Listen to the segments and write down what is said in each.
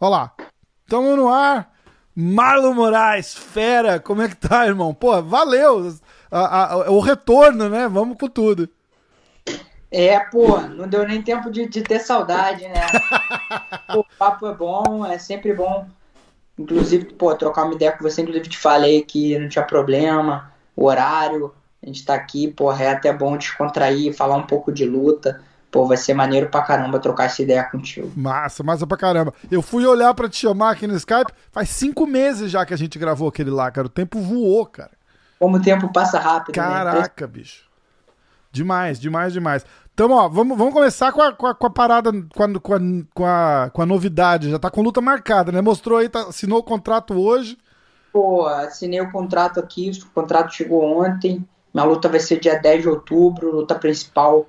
Olha lá. Tamo no ar. Marlon Moraes, fera, como é que tá, irmão? Pô, valeu a, a, o retorno, né? Vamos com tudo. É, pô, não deu nem tempo de, de ter saudade, né? o papo é bom, é sempre bom. Inclusive, pô, trocar uma ideia com você, inclusive te falei que não tinha problema, o horário, a gente tá aqui, porra, é até bom descontrair, falar um pouco de luta. Pô, vai ser maneiro pra caramba trocar essa ideia contigo. Massa, massa pra caramba. Eu fui olhar pra te chamar aqui no Skype, faz cinco meses já que a gente gravou aquele lá, cara. O tempo voou, cara. Como o tempo passa rápido. Né? Caraca, né? bicho. Demais, demais, demais. Então, ó, vamos, vamos começar com a, com a, com a parada, com a, com, a, com, a, com a novidade. Já tá com luta marcada, né? Mostrou aí, tá, assinou o contrato hoje. Pô, assinei o contrato aqui, o contrato chegou ontem. Minha luta vai ser dia 10 de outubro, luta principal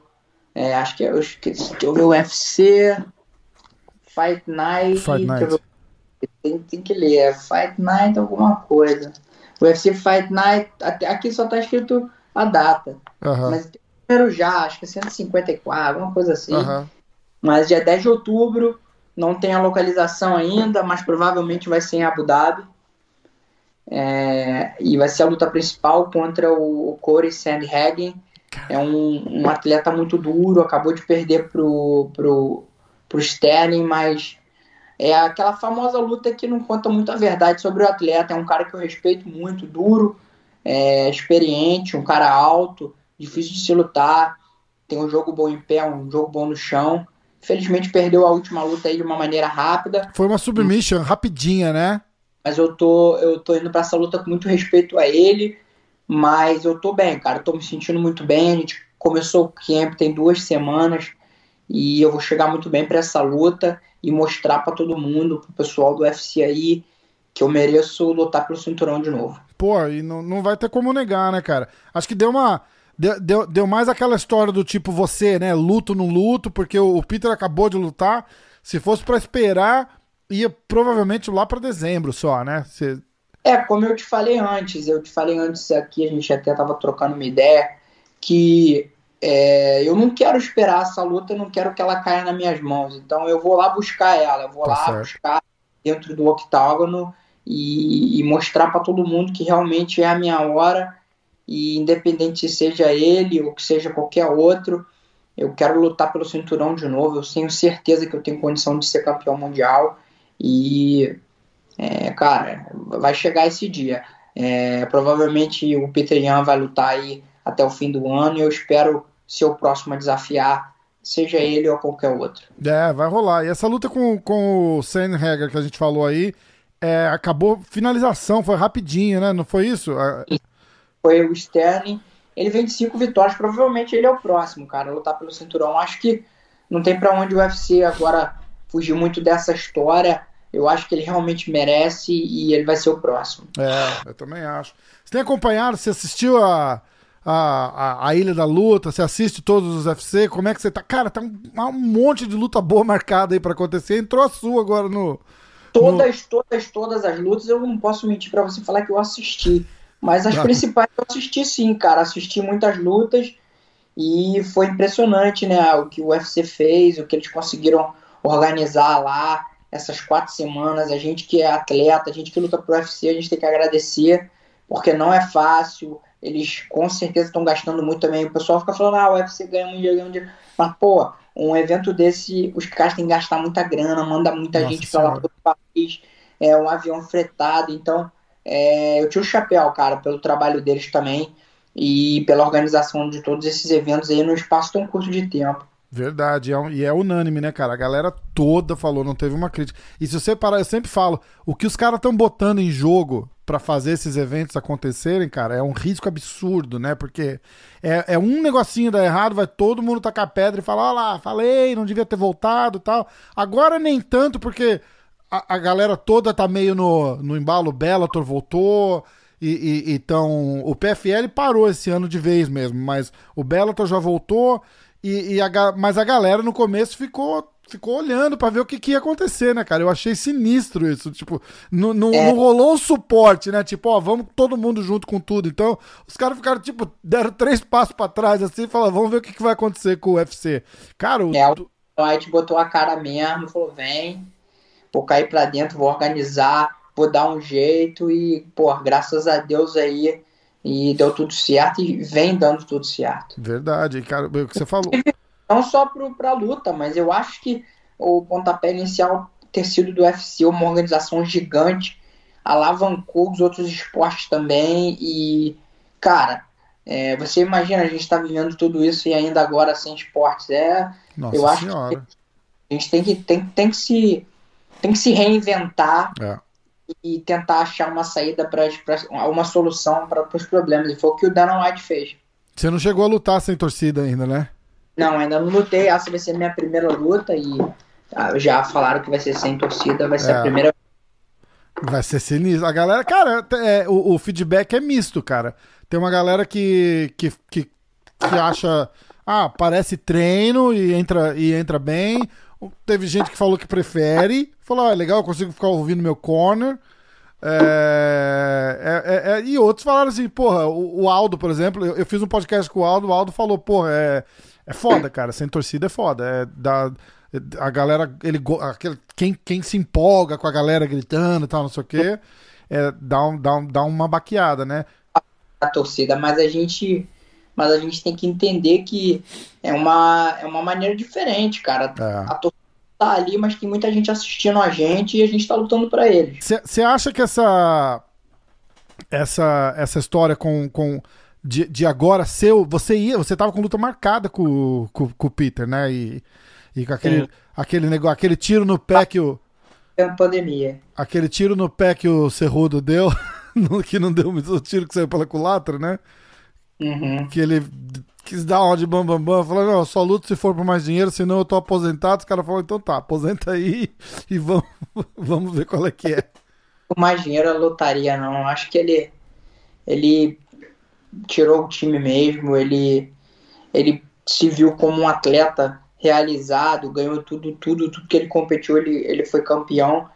é, acho que eu esqueci. Deixa eu ver o UFC. Fight Night. Fight Night. Tem, tem, que ler. É Fight Night alguma coisa. O UFC Fight Night. Até, aqui só tá escrito a data. Uhum. Mas tem número já, acho que é 154, alguma coisa assim. Uhum. Mas dia 10 de outubro. Não tem a localização ainda, mas provavelmente vai ser em Abu Dhabi. É, e vai ser a luta principal contra o Corey Sandhagen é um, um atleta muito duro, acabou de perder pro, pro, pro Sterling, mas é aquela famosa luta que não conta muito a verdade sobre o atleta. É um cara que eu respeito muito, duro, é, experiente, um cara alto, difícil de se lutar, tem um jogo bom em pé, um jogo bom no chão. Infelizmente perdeu a última luta aí de uma maneira rápida. Foi uma submission rapidinha, né? Mas eu tô, eu tô indo para essa luta com muito respeito a ele. Mas eu tô bem, cara. tô me sentindo muito bem. A gente começou o camp tem duas semanas e eu vou chegar muito bem para essa luta e mostrar para todo mundo, pro pessoal do UFC aí, que eu mereço lutar pelo cinturão de novo. Pô, e não, não vai ter como negar, né, cara? Acho que deu uma. Deu, deu, deu mais aquela história do tipo você, né? Luto no luto, porque o, o Peter acabou de lutar. Se fosse para esperar, ia provavelmente lá para dezembro só, né? Você é, como eu te falei antes, eu te falei antes aqui, a gente até estava trocando uma ideia, que é, eu não quero esperar essa luta, eu não quero que ela caia nas minhas mãos. Então eu vou lá buscar ela, eu vou tá lá certo. buscar dentro do octágono e, e mostrar para todo mundo que realmente é a minha hora. E independente se seja ele ou que seja qualquer outro, eu quero lutar pelo cinturão de novo. Eu tenho certeza que eu tenho condição de ser campeão mundial. E é, cara, vai chegar esse dia. É, provavelmente o Peter Yan vai lutar aí até o fim do ano e eu espero ser o próximo a desafiar, seja ele ou qualquer outro. É, vai rolar. E essa luta com, com o Sandhager que a gente falou aí, é, acabou finalização, foi rapidinho, né? Não foi isso? Foi o Sterling. Ele vem de cinco vitórias, provavelmente ele é o próximo, cara, lutar pelo cinturão. Acho que não tem para onde o UFC agora fugir muito dessa história eu acho que ele realmente merece e ele vai ser o próximo. É, eu também acho. Você tem acompanhado, você assistiu a, a, a, Ilha da Luta, você assiste todos os UFC, como é que você tá? Cara, tá um, um monte de luta boa marcada aí para acontecer. Entrou a sua agora no. Todas, no... todas, todas as lutas, eu não posso mentir para você falar que eu assisti. Mas as ah. principais eu assisti sim, cara. Assisti muitas lutas e foi impressionante, né? O que o UFC fez, o que eles conseguiram organizar lá essas quatro semanas. A gente que é atleta, a gente que luta pro UFC, a gente tem que agradecer, porque não é fácil. Eles com certeza estão gastando muito também. O pessoal fica falando, ah, o UFC ganha um dia, ganha um dia. Mas, pô, um evento desse, os caras têm que gastar muita grana, manda muita Nossa gente para lá do país, é um avião fretado. Então, é, eu tiro o chapéu, cara, pelo trabalho deles também e pela organização de todos esses eventos aí num espaço tão curto de tempo. Verdade, é, e é unânime, né, cara? A galera toda falou, não teve uma crítica. E se você parar, eu sempre falo, o que os caras estão botando em jogo para fazer esses eventos acontecerem, cara, é um risco absurdo, né? Porque é, é um negocinho dar errado, vai todo mundo tacar pedra e falar, ó lá, falei, não devia ter voltado tal. Agora nem tanto, porque a, a galera toda tá meio no, no embalo, Bellator voltou, e, e, então o PFL parou esse ano de vez mesmo, mas o Bellator já voltou e, e a, mas a galera no começo ficou ficou olhando para ver o que, que, ia acontecer, né, cara? Eu achei sinistro isso. Tipo, não, não, é. não rolou o suporte, né? Tipo, ó, vamos todo mundo junto com tudo. Então, os caras ficaram, tipo, deram três passos para trás assim e falaram, vamos ver o que, que, vai acontecer com o UFC. Cara, o. É, o White botou a cara mesmo, falou, vem. vou cair para dentro, vou organizar, vou dar um jeito e, pô, graças a Deus aí e deu tudo certo e vem dando tudo certo. Verdade, cara, o que você falou. Não só para a luta, mas eu acho que o pontapé inicial ter sido do UFC, uma organização gigante, alavancou os outros esportes também e, cara, é, você imagina, a gente está vivendo tudo isso e ainda agora sem esportes. É, Nossa eu acho senhora. que a gente tem que, tem, tem que, se, tem que se reinventar É. e tentar achar uma saída para uma solução para os problemas. E foi o que o Dana White fez. Você não chegou a lutar sem torcida ainda, né? Não, ainda não lutei. Essa vai ser minha primeira luta e ah, já falaram que vai ser sem torcida. Vai ser É. a primeira. Vai ser sinistro. A galera, cara, é, o, o feedback é misto, cara. Tem uma galera que, que, que, que acha, ah, parece treino e entra, e entra bem. Teve gente que falou que prefere. Falou, ah, é legal, eu consigo ficar ouvindo meu corner. É, é, é, e outros falaram assim, porra, o, o Aldo, por exemplo, eu, eu fiz um podcast com o Aldo, o Aldo falou, porra, é, é foda, cara, sem torcida é foda. É, dá, a galera, ele, aquele, quem, quem se empolga com a galera gritando e tal, não sei o quê, é, dá, um, dá, um, dá uma baqueada, né? a torcida, mas a gente mas a gente tem que entender que é uma, é uma maneira diferente, cara. É. A torcida tá ali, mas tem muita gente assistindo a gente e a gente tá lutando para eles. Você acha que essa essa essa história com, com de, de agora seu, você ia, você tava com luta marcada com, com, com o Peter, né? E, e com aquele Sim. aquele negócio, aquele tiro no pé que o É uma pandemia. aquele tiro no pé que o Cerrudo deu, que não deu o tiro que saiu pela culatra, né? Uhum. Que ele quis dar uma de bam bam bam, falou: "Não, só luto se for por mais dinheiro, senão eu tô aposentado". Os caras falaram: "Então tá, aposenta aí e vamos vamos ver qual é que é". Por mais dinheiro eu lutaria, não. Acho que ele ele tirou o time mesmo, ele ele se viu como um atleta realizado, ganhou tudo, tudo, tudo que ele competiu, ele, ele foi campeão.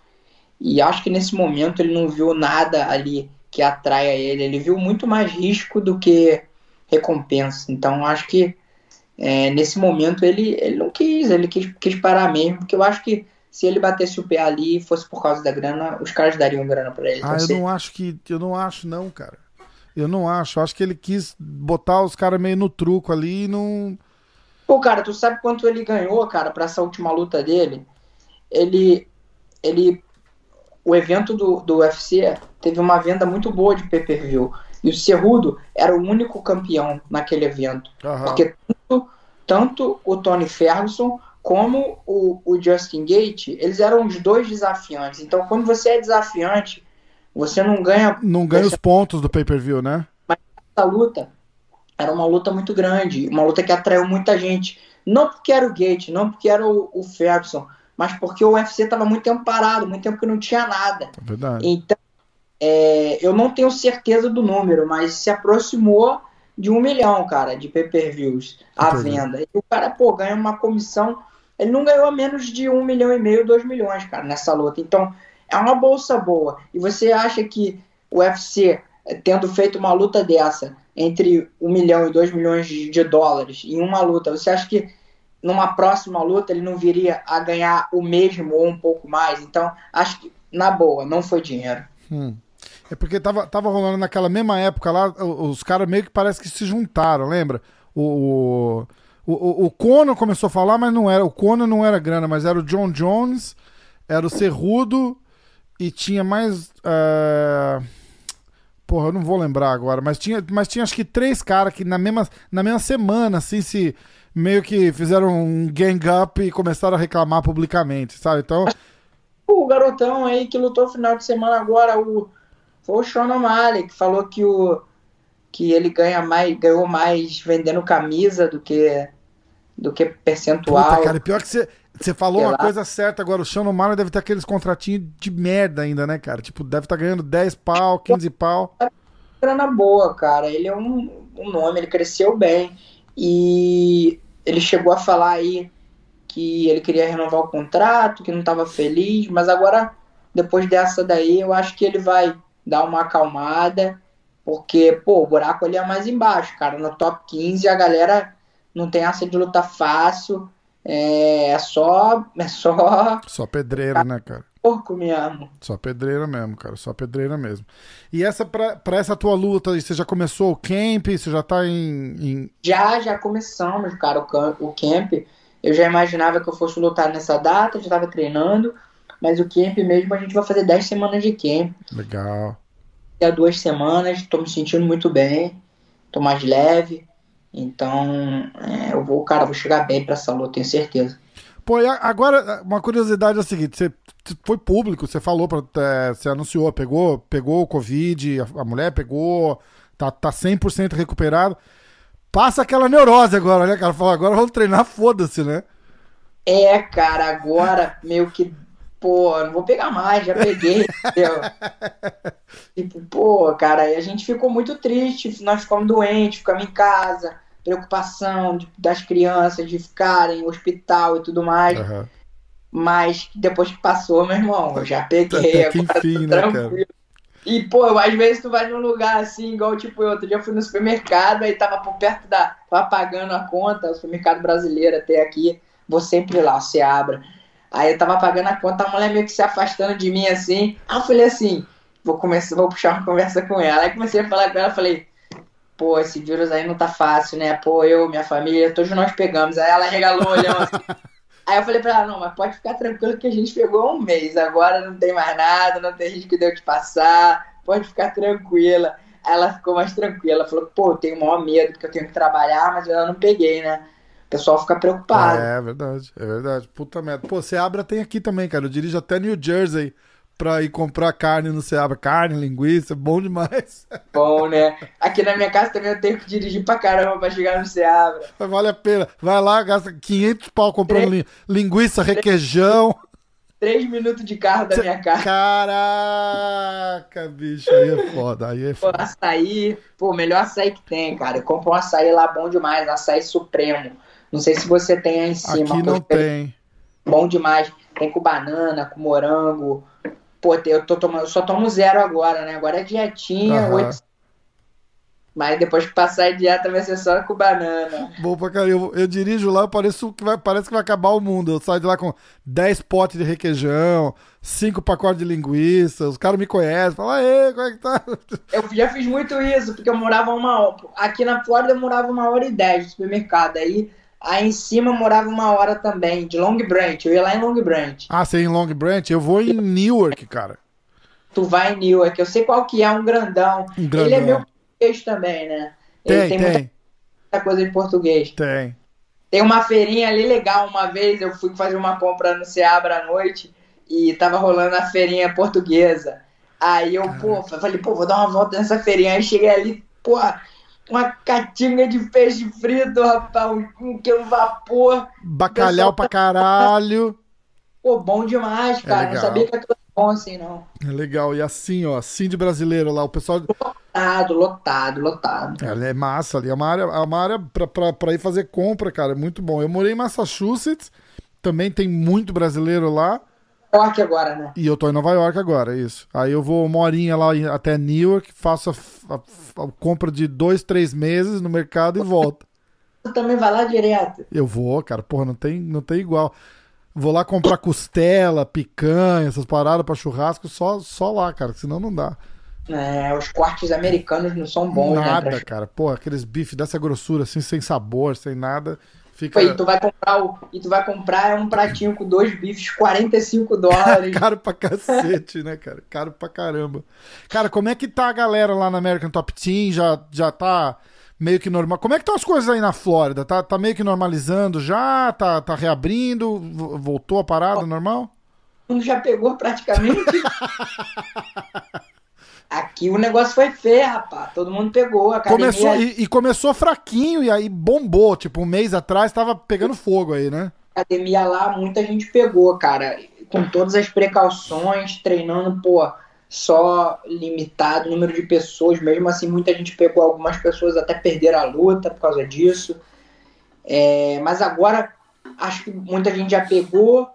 E acho que nesse momento ele não viu nada ali que atraia ele. Ele viu muito mais risco do que recompensa. Então acho que é, nesse momento ele, ele não quis, ele quis, quis parar mesmo, porque eu acho que se ele batesse o pé ali e fosse por causa da grana, os caras dariam grana pra ele. Ah, eu não acho que. Eu não acho, não, cara. Eu não acho. Eu acho que ele quis botar os caras meio no truco ali e não. Pô, cara, tu sabe quanto ele ganhou, cara, pra essa última luta dele? Ele. Ele. O evento do, do UFC teve uma venda muito boa de pay-per-view. E o Cerrudo era o único campeão naquele evento. Aham. Porque tanto, tanto o Tony Ferguson como o, o Justin Gate, eles eram os dois desafiantes. Então, quando você é desafiante, você não ganha Não ganha os pontos do pay-per-view, né? essa luta era uma luta muito grande, uma luta que atraiu muita gente. Não porque era o Gate, não porque era o, o Ferguson, mas porque o UFC estava muito tempo parado, muito tempo que não tinha nada. É verdade. Então, é, eu não tenho certeza do número, mas se aproximou de um milhão, cara, de pay-per-views à Entendi. venda. E o cara, pô, ganha uma comissão. Ele não ganhou menos de um milhão e meio, dois milhões, cara, nessa luta. Então, é uma bolsa boa. E você acha que o UFC, tendo feito uma luta dessa, entre um milhão e dois milhões de de dólares em uma luta, você acha que numa próxima luta ele não viria a ganhar o mesmo ou um pouco mais? Então, acho que, na boa, não foi dinheiro. Hum. É porque tava, tava rolando naquela mesma época lá, os caras meio que parece que se juntaram, lembra? O, o, o, o Conor começou a falar, mas não era. O Conor não era grana, mas era o John Jones, era o Cerrudo e tinha mais. eh, Porra, eu não vou lembrar agora, mas tinha, mas tinha acho que três caras que na mesma, na mesma semana, assim, se meio que fizeram um gang up e começaram a reclamar publicamente, sabe? Então, O garotão aí que lutou final de semana agora, o, foi o Sean O'Malley, que falou que, o, que ele ganha mais, ganhou mais vendendo camisa do que, do que percentual. Puta, cara, pior que você, você falou Sei uma lá. coisa certa agora. O Sean O'Malley deve ter aqueles contratinhos de merda ainda, né, cara? Tipo, deve estar ganhando 10 pau, 15 pau. grana boa, cara. Ele é um, um nome, ele cresceu bem. E ele chegou a falar aí que ele queria renovar o contrato, que não estava feliz, mas agora, depois dessa daí, eu acho que ele vai dar uma acalmada, porque, pô, o buraco ali é mais embaixo, cara. No top 15 a galera não tem essa de luta fácil, é, é só. É só Só pedreiro, né, cara? porco mesmo. Só pedreira mesmo, cara. Só pedreira mesmo. E essa, pra, pra essa tua luta, você já começou o camp? Você já tá em. em... Já, já começamos, cara, o, o camp. Eu já imaginava que eu fosse lutar nessa data, já tava treinando. Mas o camp mesmo, a gente vai fazer 10 semanas de camp. Legal. Há duas semanas, tô me sentindo muito bem. Tô mais leve. Então, é, eu vou, cara, vou chegar bem pra essa luta, tenho certeza. Pô, agora, uma curiosidade é a seguinte: você foi público, você falou, pra, é, você anunciou, pegou, pegou o Covid, a, a mulher pegou, tá, tá 100% recuperado. Passa aquela neurose agora, né, cara? Fala, agora vamos treinar, foda-se, né? É, cara, agora meio que, pô, não vou pegar mais, já peguei, entendeu? tipo, pô, cara, a gente ficou muito triste, nós ficamos doentes, ficamos em casa preocupação das crianças de ficarem hospital e tudo mais. Uhum. Mas depois que passou, meu irmão, eu já peguei, Até agora enfim, né, tranquilo. Cara? E, pô, às vezes tu vai num lugar assim, igual tipo eu, outro dia eu fui no supermercado, aí tava por perto da. tava pagando a conta, o supermercado brasileiro até aqui, vou sempre lá, você abre. Aí eu tava pagando a conta, a mulher meio que se afastando de mim assim. Aí eu falei assim, vou começar, vou puxar uma conversa com ela. Aí comecei a falar com ela, falei, pô, esse vírus aí não tá fácil, né? Pô, eu, minha família, todos nós pegamos. Aí ela regalou olhando assim. Aí eu falei pra ela, não, mas pode ficar tranquilo que a gente pegou um mês, agora não tem mais nada, não tem risco de eu te passar, pode ficar tranquila. Aí ela ficou mais tranquila, falou, pô, eu tenho o maior medo porque eu tenho que trabalhar, mas eu não peguei, né? O pessoal fica preocupado. É, é verdade, é verdade. Puta merda. Pô, Seabra tem aqui também, cara. Eu dirijo até New Jersey pra ir comprar carne no Ceaba. Carne, linguiça, bom demais. Bom, né? Aqui na minha casa também eu tenho que dirigir pra caramba pra chegar no Ceaba. Vale a pena. Vai lá, gasta 500 pau comprando três, linguiça, requeijão. Três minutos de carro da minha casa. Caraca, bicho, aí é foda, aí é foda. Pô, açaí, pô, melhor açaí que tem, cara. Eu compro um açaí lá bom demais, açaí supremo. Não sei se você tem aí em cima. Aqui não tem. Bom demais. Tem com banana, com morango, Pô, eu tô tomando, só tomo zero agora, né? Agora é dietinha, uhum. 8... Mas depois que passar a dieta vai ser só com banana. Bom pra caramba. Eu, eu dirijo lá, parece que, vai, parece que vai acabar o mundo. Eu saio de lá com 10 potes de requeijão, 5 pacotes de linguiça. Os caras me conhecem, falam, ei, como é que tá? Eu já fiz muito isso, porque eu morava uma hora. Aqui na Flórida eu morava uma hora e dez no supermercado. Aí Aí em cima morava uma hora também, de Long Branch. Eu ia lá em Long Branch. Ah, você ia em Long Branch? Eu vou em Newark, cara. Tu vai em Newark. Eu sei qual que é, um grandão. Um grandão. Ele é meu português também, né? Tem, Ele tem, tem. Muita coisa em português. Tem. Tem uma feirinha ali legal. Uma vez eu fui fazer uma compra no Seabra à noite e tava rolando a feirinha portuguesa. Aí eu, pô, falei, pô, vou dar uma volta nessa feirinha. Aí cheguei ali, pô, uma catinga de peixe frito, rapaz, um, um vapor. Bacalhau pra caralho. Pô, bom demais, é cara. É não sabia que era bom assim, não. É legal. E assim, ó, assim de brasileiro lá, o pessoal. Lotado, lotado, lotado. Ela é massa ali. É uma área, é uma área pra, pra, pra ir fazer compra, cara. É muito bom. Eu morei em Massachusetts, também tem muito brasileiro lá. York agora, né? E eu tô em Nova York agora, isso. Aí eu vou uma horinha lá até Newark, faço a, a, a compra de dois, três meses no mercado e volto. Você também vai lá direto? Eu vou, cara. Porra, não tem, não tem igual. Vou lá comprar costela, picanha, essas paradas pra churrasco, só, só lá, cara, senão não dá. É, os cortes americanos não são bons, nada, né? Nada, pra... cara. Pô, aqueles bifes dessa grossura, assim, sem sabor, sem nada. Fica... E tu vai comprar o, e tu vai comprar um pratinho com dois bifes, 45 dólares. Caro pra cacete, né, cara? Caro pra caramba. Cara, como é que tá a galera lá na American Top Team? Já, já tá meio que normal. Como é que estão as coisas aí na Flórida? Tá, tá meio que normalizando já? Tá, tá reabrindo? Voltou a parada normal? já pegou praticamente. Aqui o negócio foi feio, rapaz. Todo mundo pegou. A academia... começou, e, e, começou fraquinho e aí bombou. Tipo, um mês atrás tava pegando fogo aí, né? Academia lá, muita gente pegou, cara. Com todas as precauções, treinando, pô, só limitado número de pessoas. Mesmo assim, muita gente pegou. Algumas pessoas até perderam a luta por causa disso. É, mas agora, acho que muita gente já pegou.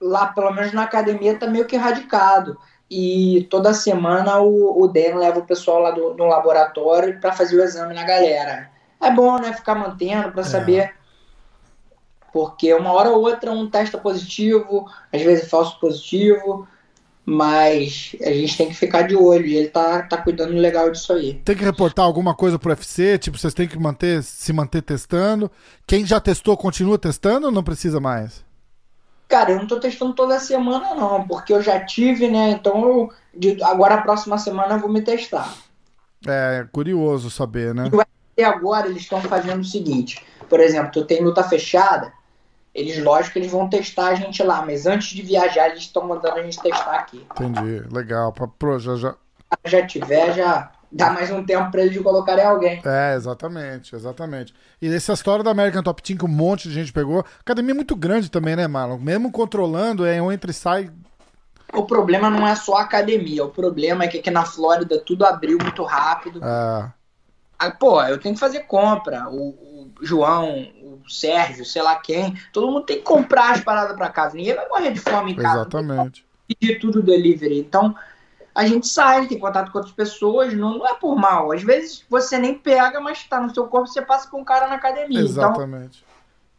Lá, pelo menos na academia, tá meio que radicado e toda semana o, o Dan leva o pessoal lá do, no laboratório para fazer o exame na galera. É bom, né? Ficar mantendo para é. saber. Porque uma hora ou outra um testa positivo, às vezes falso positivo. Mas a gente tem que ficar de olho e ele tá, tá cuidando legal disso aí. Tem que reportar alguma coisa pro UFC? Tipo, vocês têm que manter, se manter testando. Quem já testou, continua testando ou não precisa mais? Cara, eu não tô testando toda semana, não, porque eu já tive, né? Então eu, de, agora a próxima semana eu vou me testar. É, curioso saber, né? E agora eles estão fazendo o seguinte: por exemplo, tu tem luta fechada, eles, lógico, eles vão testar a gente lá, mas antes de viajar, eles estão mandando a gente testar aqui. Entendi, legal. Pra, pro, já, já... já tiver, já dá mais um tempo para eles colocarem alguém. É, exatamente, exatamente. E essa história da American Top Team que um monte de gente pegou, academia é muito grande também, né, Marlon? Mesmo controlando, é um entre e sai. O problema não é só a academia, o problema é que aqui na Flórida tudo abriu muito rápido. É. Aí, pô, eu tenho que fazer compra. O, o João, o Sérgio, sei lá quem, todo mundo tem que comprar as paradas para casa. Ninguém vai morrer de fome em casa. Exatamente. Pedir tudo delivery. Então, a gente sai, tem contato com outras pessoas, não, não é por mal. Às vezes você nem pega, mas tá no seu corpo, você passa com um cara na academia. Então, Exatamente.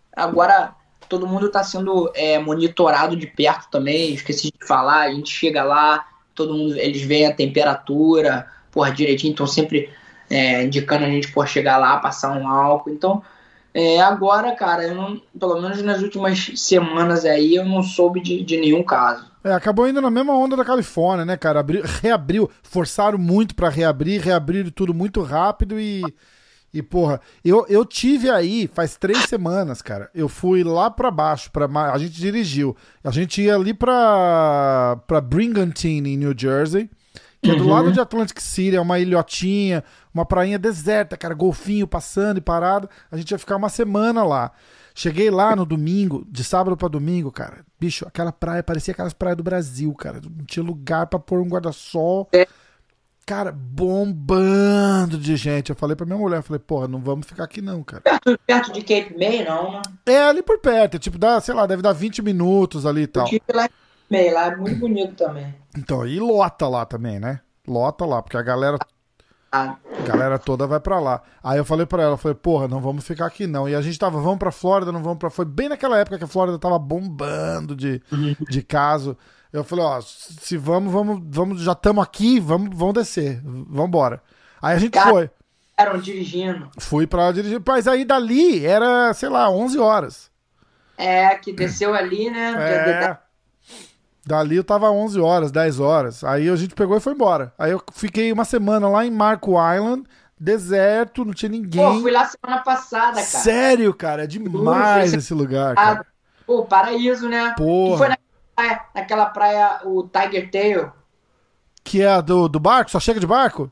Então, agora todo mundo está sendo é, monitorado de perto também. Esqueci de falar, a gente chega lá, todo mundo, eles veem a temperatura, porra, direitinho, então sempre é, indicando a gente por chegar lá, passar um álcool. Então, é, agora, cara, eu não, pelo menos nas últimas semanas aí, eu não soube de, de nenhum caso. É, acabou indo na mesma onda da Califórnia, né, cara? Abriu, reabriu, forçaram muito para reabrir, reabriram tudo muito rápido e. E, porra, eu, eu tive aí faz três semanas, cara. Eu fui lá pra baixo, pra, a gente dirigiu. A gente ia ali pra, pra Brigantine, em New Jersey, que uhum. é do lado de Atlantic City, é uma ilhotinha, uma prainha deserta, cara, golfinho passando e parado. A gente ia ficar uma semana lá. Cheguei lá no domingo, de sábado para domingo, cara. Bicho, aquela praia parecia aquelas praias do Brasil, cara. Não tinha lugar para pôr um guarda-sol. É. Cara, bombando de gente. Eu falei pra minha mulher, falei, porra, não vamos ficar aqui não, cara. Perto, perto de Cape May, não, né? É, ali por perto. É, tipo, dá, sei lá, deve dar 20 minutos ali e tal. Eu tive lá em May, lá é muito bonito também. Então, e lota lá também, né? Lota lá, porque a galera a galera toda vai para lá. Aí eu falei para ela, falei, porra, não vamos ficar aqui não. E a gente tava, vamos pra Flórida, não vamos pra. Foi bem naquela época que a Flórida tava bombando de, de caso. Eu falei, ó, se vamos, vamos, vamos, já estamos aqui, vamos, vamos descer, vamos embora. Aí a gente Cara, foi. Eram dirigindo. Fui pra lá dirigir, mas aí dali era, sei lá, 11 horas. É, que desceu ali, né? É. Dali eu tava 11 horas, 10 horas. Aí a gente pegou e foi embora. Aí eu fiquei uma semana lá em Marco Island, deserto, não tinha ninguém. Pô, fui lá semana passada, cara. Sério, cara? É demais esse lugar, cara. Pô, paraíso, né? Porra. Que foi naquela praia, naquela praia, o Tiger Tail. Que é a do, do barco? Só chega de barco?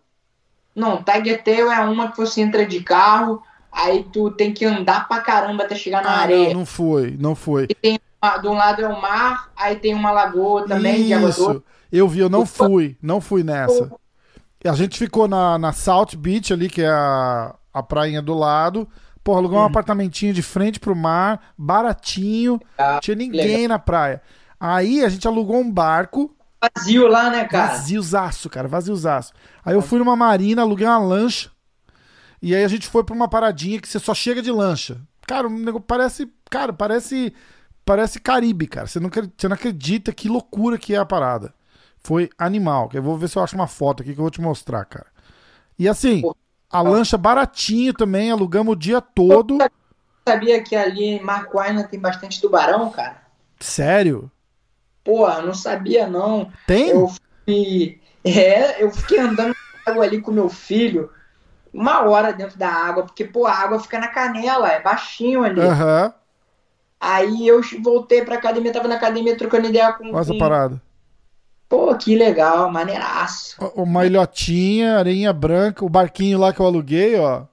Não, Tiger Tail é uma que você entra de carro, aí tu tem que andar pra caramba até chegar na ah, areia. Não, não foi, não foi. E tem de um lado é o mar, aí tem uma lagoa também Isso. de água doce. Eu vi, eu não fui, não fui nessa. A gente ficou na, na South Beach ali, que é a, a prainha do lado. Porra, alugou um uhum. apartamentinho de frente pro mar, baratinho. Ah, tinha ninguém legal. na praia. Aí a gente alugou um barco. Vazio lá, né, cara? Vaziozaço, cara, vaziozaço. Aí eu fui numa marina, aluguei uma lancha. E aí a gente foi pra uma paradinha que você só chega de lancha. Cara, o negócio parece. Cara, parece parece Caribe, cara. Você não, você não acredita que loucura que é a parada. Foi animal. Eu vou ver se eu acho uma foto aqui que eu vou te mostrar, cara. E assim, a lancha baratinho também, alugamos o dia todo. Sabia que ali em Marco Island tem bastante tubarão, cara? Sério? Pô, eu não sabia não. Tem? Eu fui... É, eu fiquei andando na água ali com meu filho uma hora dentro da água, porque, pô, a água fica na canela, é baixinho ali. Aham. Uhum. Aí eu voltei pra academia, tava na academia trocando ideia com. Olha essa parada. Pô, que legal, maneiraço. Uma ilhotinha, areinha branca, o barquinho lá que eu aluguei, ó.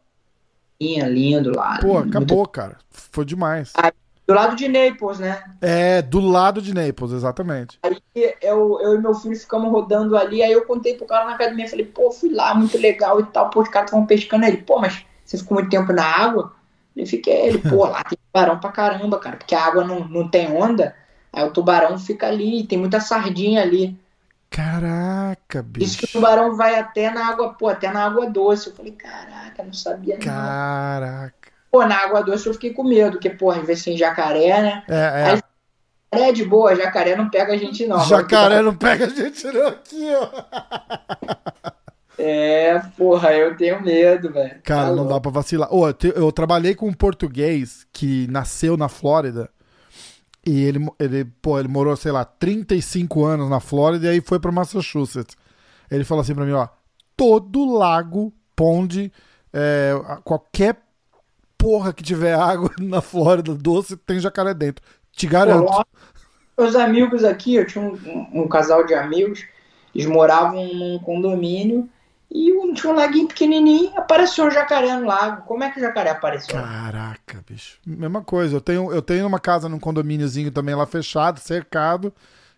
Lindo lá. Pô, acabou, cara. Foi demais. Aí, do lado de Naples, né? É, do lado de Naples, exatamente. Aí eu, eu e meu filho ficamos rodando ali, aí eu contei pro cara na academia, falei, pô, fui lá, muito legal e tal. Pô, os caras estavam pescando ele. Pô, mas você ficou muito tempo na água? Ele fica, ele, pô, lá tem tubarão pra caramba, cara, porque a água não, não tem onda, aí o tubarão fica ali, tem muita sardinha ali. Caraca, bicho. Isso que o tubarão vai até na água, pô, até na água doce. Eu falei, caraca, não sabia. Caraca. Pô, na água doce eu fiquei com medo, porque, pô, às vezes tem jacaré, né? É, é. Aí, é de boa, jacaré não pega a gente não. Jacaré não pega a gente não aqui, ó. É, porra, eu tenho medo, velho. Cara, tá não dá pra vacilar. Oh, eu, te, eu, trabalhei com um português que nasceu na Flórida. E ele, ele, pô, ele morou, sei lá, 35 anos na Flórida e aí foi pra Massachusetts. Ele falou assim pra mim, ó, todo lago, ponde, é, qualquer porra que tiver água na Flórida doce tem jacaré dentro. Te garanto. Pô, meus amigos aqui, eu tinha um, um, um casal de amigos, eles moravam num condomínio e um, tinha um laguinho pequenininho, apareceu um jacaré no lago. Como é que o jacaré apareceu? Caraca, bicho. Mesma coisa. Eu tenho, eu tenho uma casa num condomíniozinho também lá fechado, cercado.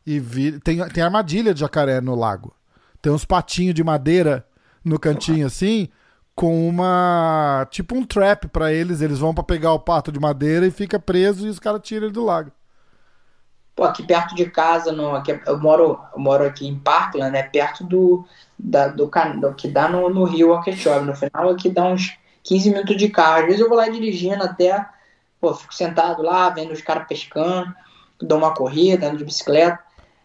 E vi, tem, tem armadilha de jacaré no lago. Tem uns patinhos de madeira no cantinho assim, com uma. Tipo um trap para eles. Eles vão para pegar o pato de madeira e fica preso e os caras tiram ele do lago. Pô, aqui perto de casa, no, aqui, eu, moro, eu moro aqui em Parkland, né? Perto do, da, do, do que dá no, no Rio Okeechobee. No final aqui dá uns 15 minutos de carro. Às vezes eu vou lá dirigindo até, pô, fico sentado lá, vendo os caras pescando, dou uma corrida, ando de bicicleta.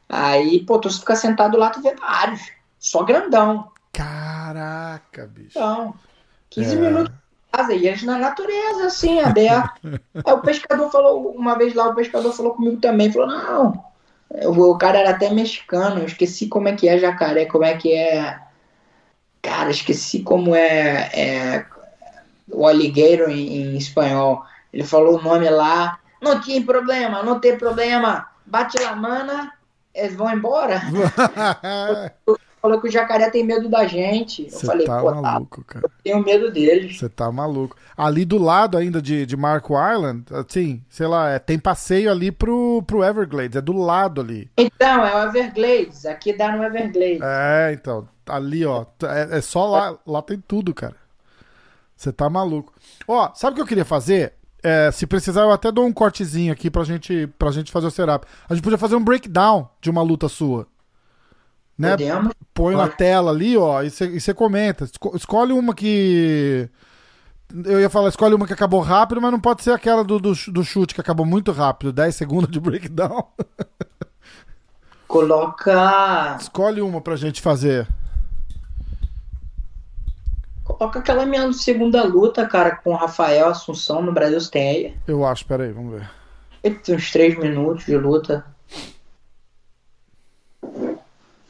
Aí, pô, tu fica sentado lá, tu vê vários. Só grandão. Caraca, bicho. Então, 15 é. minutos casa, e eles na natureza, assim, aberto. Aí o pescador falou, uma vez lá, o pescador falou comigo também, falou, não, o cara era até mexicano, eu esqueci como é que é jacaré, como é que é. Cara, esqueci como é, é o alligator em, em, espanhol. Ele falou o nome lá. Não tinha problema, não tem problema. Bate a mana, eles vão embora. falou que o jacaré tem medo da gente. Eu Cê falei, tá pô, tá, maluco, tá, cara. eu tenho medo deles. Você tá maluco. Ali do lado ainda de, de Marco Island, assim, sei lá, é, tem passeio ali pro, pro Everglades, é do lado ali. Então, é o Everglades, aqui dá no Everglades. É, então, ali, ó, é, é só lá, lá tem tudo, cara. Você tá maluco. Ó, sabe o que eu queria fazer? É, se precisar, eu até dou um cortezinho aqui pra gente, pra gente fazer o setup. A gente podia fazer um breakdown de uma luta sua. Né? Podemos. Põe Pode. na tela ali, ó, e você comenta. Escolhe uma que. Eu ia falar, escolhe uma que acabou rápido, mas não pode ser aquela do, do, do chute que acabou muito rápido 10 segundos de breakdown. Coloca. Escolhe uma pra gente fazer. Coloca aquela minha segunda luta, cara, com o Rafael Assunção no Brasil Tem Eu acho, peraí, vamos ver. Tem uns 3 minutos de luta.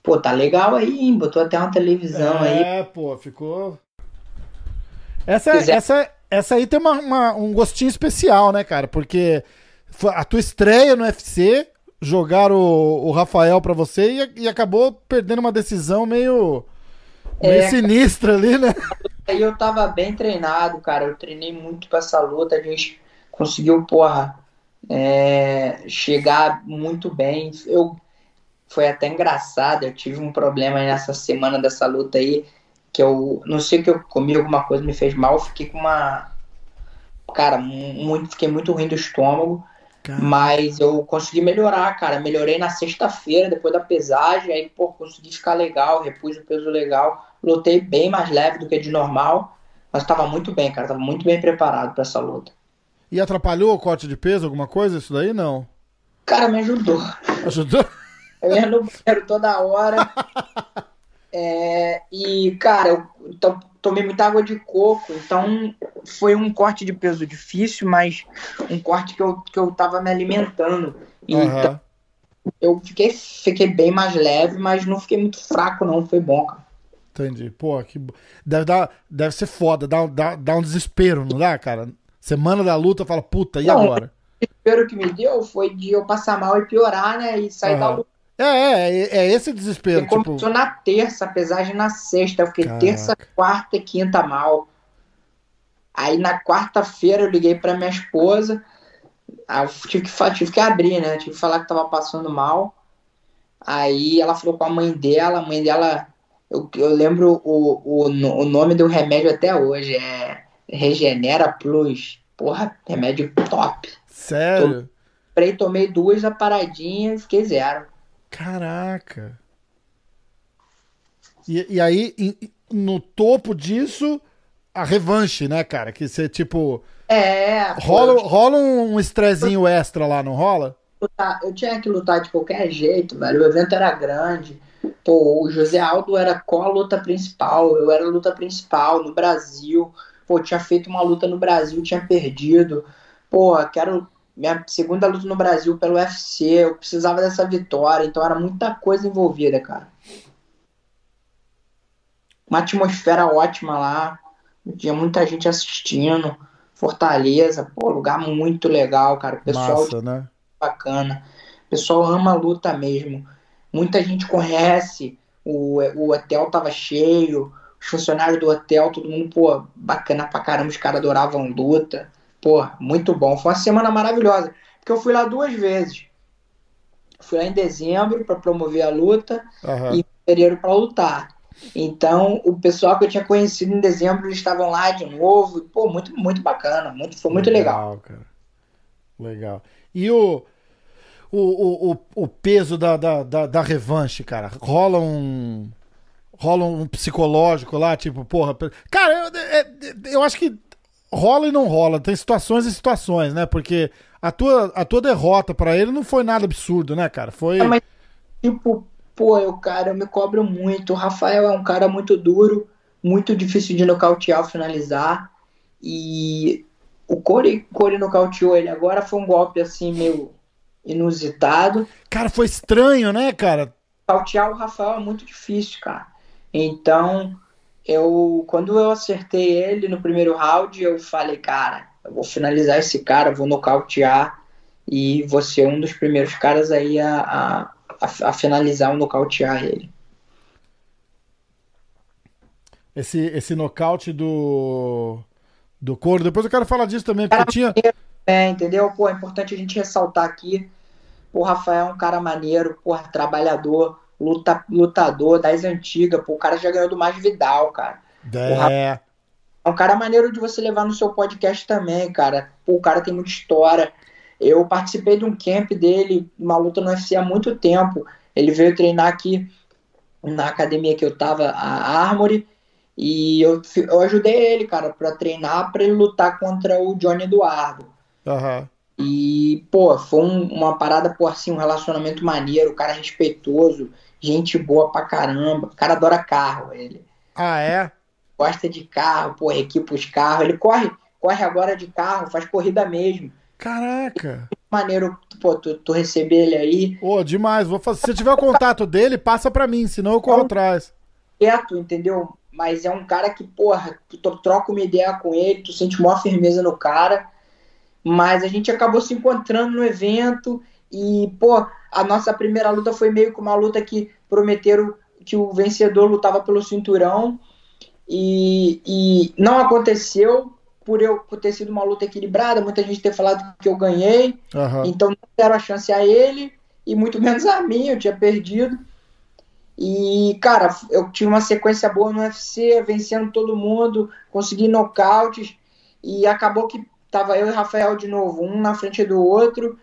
Pô, tá legal aí, hein? Botou até uma televisão é, aí. É, pô, ficou. Essa, essa, essa aí tem uma, uma, um gostinho especial, né, cara? Porque a tua estreia no UFC, jogaram o, o Rafael pra você e, e, acabou perdendo uma decisão meio, meio é, sinistra ali, né? Aí eu tava bem treinado, cara. Eu treinei muito pra essa luta. A gente conseguiu, porra, é, chegar muito bem. Eu foi até engraçado. Eu tive um problema nessa semana dessa luta aí, que eu não sei que eu comi alguma coisa me fez mal, fiquei com uma cara, muito, fiquei muito ruim do estômago. Caramba. Mas eu consegui melhorar, cara. Melhorei na sexta-feira, depois da pesagem. Aí, pô, consegui ficar legal, repus o peso legal. Lutei bem mais leve do que de normal. Mas tava muito bem, cara. Tava muito bem preparado para essa luta. E atrapalhou o corte de peso, alguma coisa? Isso daí não? Cara, me ajudou. Ajudou? Eu ia no banheiro toda hora. É, e, cara, eu tomei muita água de coco, então foi um corte de peso difícil, mas um corte que eu, que eu tava me alimentando. Uhum. então, eu fiquei, fiquei bem mais leve, mas não fiquei muito fraco, não. Foi bom, cara. Entendi. Pô, que. Deve, dar, deve ser foda, dá, dá, dá um desespero, não dá, cara? Semana da luta, fala, puta, e não, agora? O desespero que me deu foi de eu passar mal e piorar, né? E sair uhum. da luta é, é, é, é esse desespero. Tipo... Começou na terça, a pesagem na sexta. Eu fiquei Caraca. terça, quarta e quinta mal. Aí na quarta-feira eu liguei pra minha esposa. Aí eu tive que, tive que abrir, né? Tive que falar que tava passando mal. Aí ela falou com a mãe dela. A mãe dela. Eu, eu lembro o, o, o nome do remédio até hoje. É Regenera Plus. Porra, remédio top. Sério? Tomei, tomei duas a paradinha e fiquei zero. Caraca. E, e aí, em, no topo disso, a revanche, né, cara? Que você, tipo. É. Rola, rola um estressinho extra lá, não rola? eu tinha que lutar de qualquer jeito, velho. O evento era grande. Pô, o José Aldo era com a luta principal, eu era a luta principal no Brasil. Pô, tinha feito uma luta no Brasil, tinha perdido. Pô, quero minha segunda luta no Brasil pelo UFC, eu precisava dessa vitória, então era muita coisa envolvida, cara. Uma atmosfera ótima lá, tinha muita gente assistindo. Fortaleza, pô, lugar muito legal, cara. Pessoal Massa, né? bacana. O pessoal ama a luta mesmo. Muita gente conhece. O, o hotel tava cheio. Os funcionários do hotel, todo mundo, pô, bacana pra caramba. Os caras adoravam luta. Pô, muito bom. Foi uma semana maravilhosa. Porque eu fui lá duas vezes. Fui lá em dezembro para promover a luta Aham. e em fevereiro para lutar. Então, o pessoal que eu tinha conhecido em dezembro, eles estavam lá de novo. Pô, muito, muito bacana. Muito, foi muito legal. cara. Legal. E o, o, o, o, peso da, da, da, da revanche, cara? Rola um. Rola um psicológico lá, tipo, porra. Cara, eu, é- eu acho que rola e não rola. Tem situações e situações, né? Porque a tua, a tua derrota pra ele não foi nada absurdo, né, cara? Foi. É, mas, tipo, pô, eu, cara, eu me cobro muito. O Rafael é um cara muito duro, muito difícil de nocautear, finalizar. E o Corey, Corey nocauteou ele agora. Foi um golpe, assim, meio inusitado. Cara, foi estranho, né, cara? Nocautear o Rafael é muito difícil, cara. Então, eu, quando eu acertei ele no primeiro round, eu falei, cara, eu vou finalizar esse cara, vou nocautear e vou ser um dos primeiros caras aí a, a, a, a finalizar ou nocautear ele. Esse, esse nocaute do. Do couro. Depois eu quero falar disso também, porque tinha. É, entendeu? Pô, é importante a gente ressaltar aqui. O Rafael é um cara maneiro, porra, trabalhador, luta, lutador das antigas. Pô, o cara já ganhou do Mais Vidal, cara. É. É um cara maneiro de você levar no seu podcast também, cara. Pô, o cara tem muita história. Eu participei de um camp dele, uma luta no UFC há muito tempo. Ele veio treinar aqui na academia que eu tava, a Armory, e eu, eu ajudei ele, cara, pra treinar pra ele lutar contra o Johnny Eduardo. Aham. E, pô, foi um- uma parada, pô, assim, um relacionamento maneiro, o cara respeitoso, gente boa pra caramba. O cara adora carro, ele Ah, é? gosta de carro, pô, equipa os carros. Ele corre, corre agora de carro, faz corrida mesmo. Caraca. Maneiro, pô, tu, tu receber ele aí, Ô, demais. Vou fazer... Se tiver o contato dele, passa pra mim, senão eu corro atrás. quieto, entendeu? Mas é um cara que, porra, tu troca uma ideia com ele, tu sente maior firmeza no cara. Mas a gente acabou se encontrando no evento e, pô, a nossa primeira luta foi meio que uma luta que prometeram que o vencedor lutava pelo cinturão e, e não aconteceu por eu por ter sido uma luta equilibrada, muita gente ter falado que eu ganhei, Aham. então não deram a chance a ele e muito menos a mim, eu tinha perdido. E, cara, eu tive uma sequência boa no UFC, vencendo todo mundo, consegui nocautes e acabou que tava eu e Rafael de novo, um na frente do outro,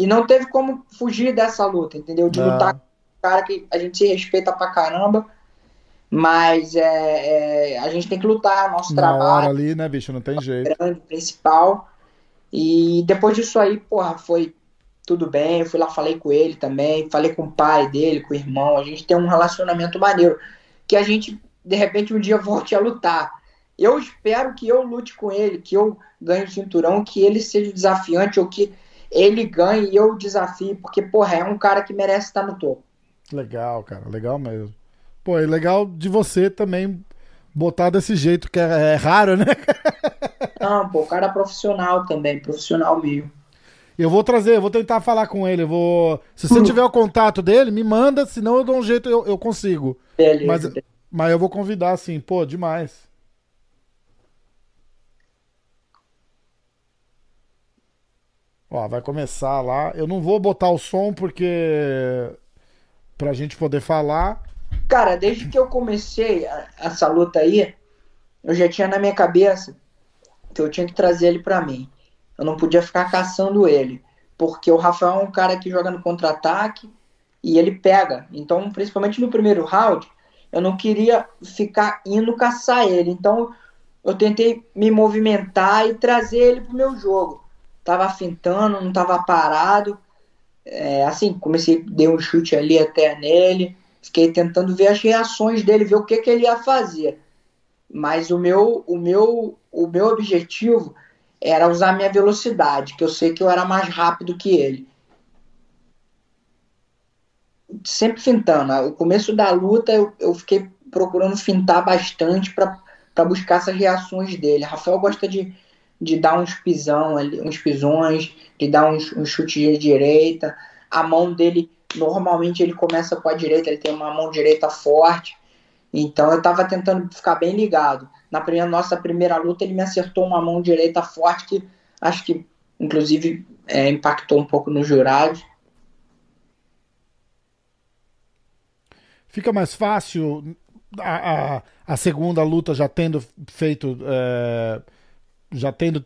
e não teve como fugir dessa luta, entendeu? De Ah. lutar com um cara que a gente se respeita pra caramba, mas é, é, a gente tem que lutar, nosso Na trabalho ali, né, bicho? Não tem jeito. grande, principal. E depois disso aí, porra, foi tudo bem. Eu fui lá, falei com ele também, falei com o pai dele, com o irmão. A gente tem um relacionamento maneiro. Que a gente, de repente, um dia volte a lutar. Eu espero que eu lute com ele, que eu ganhe o cinturão, que ele seja desafiante ou que ele ganhe e eu desafie, porque, porra, é um cara que merece estar no topo. Legal, cara. Legal mesmo. Pô, e legal de você também botar desse jeito, que é, é raro, né? Não, pô, o cara é profissional também, profissional mesmo. Eu vou trazer, eu vou tentar falar com ele. Vou. Se você tiver o contato dele, me manda, senão eu dou um jeito, eu, eu consigo. Beleza. Mas, mas eu vou convidar, assim, pô, demais. Ó, vai começar lá. Eu não vou botar o som porque. pra gente poder falar. Cara, desde que eu comecei a- essa luta aí, eu já tinha na minha cabeça que eu tinha que trazer ele pra mim. Eu não podia ficar caçando ele, porque o Rafael é um cara que joga no contra-ataque e ele pega. Então, principalmente no primeiro round, eu não queria ficar indo caçar ele. Então, eu tentei me movimentar e trazer ele pro meu jogo. Tava fintando, não tava parado. é, assim, comecei, dei um chute ali até nele, fiquei tentando ver as reações dele, ver o que, que ele ia fazer. Mas o meu, o meu, o meu objetivo era usar minha velocidade, que eu sei que eu era mais rápido que ele. Sempre fintando. O começo da luta eu, eu fiquei procurando fintar bastante para buscar essas reações dele. Rafael gosta de, de dar uns pisão ali, uns pisões, de dar uns, uns chutes de direita. A mão dele, normalmente ele começa com a direita, ele tem uma mão direita forte. Então eu estava tentando ficar bem ligado. Na primeira, nossa primeira luta, ele me acertou uma mão direita forte que acho que, inclusive, é, impactou um pouco no jurado. Fica mais fácil a, a, a segunda luta já tendo feito. É, já tendo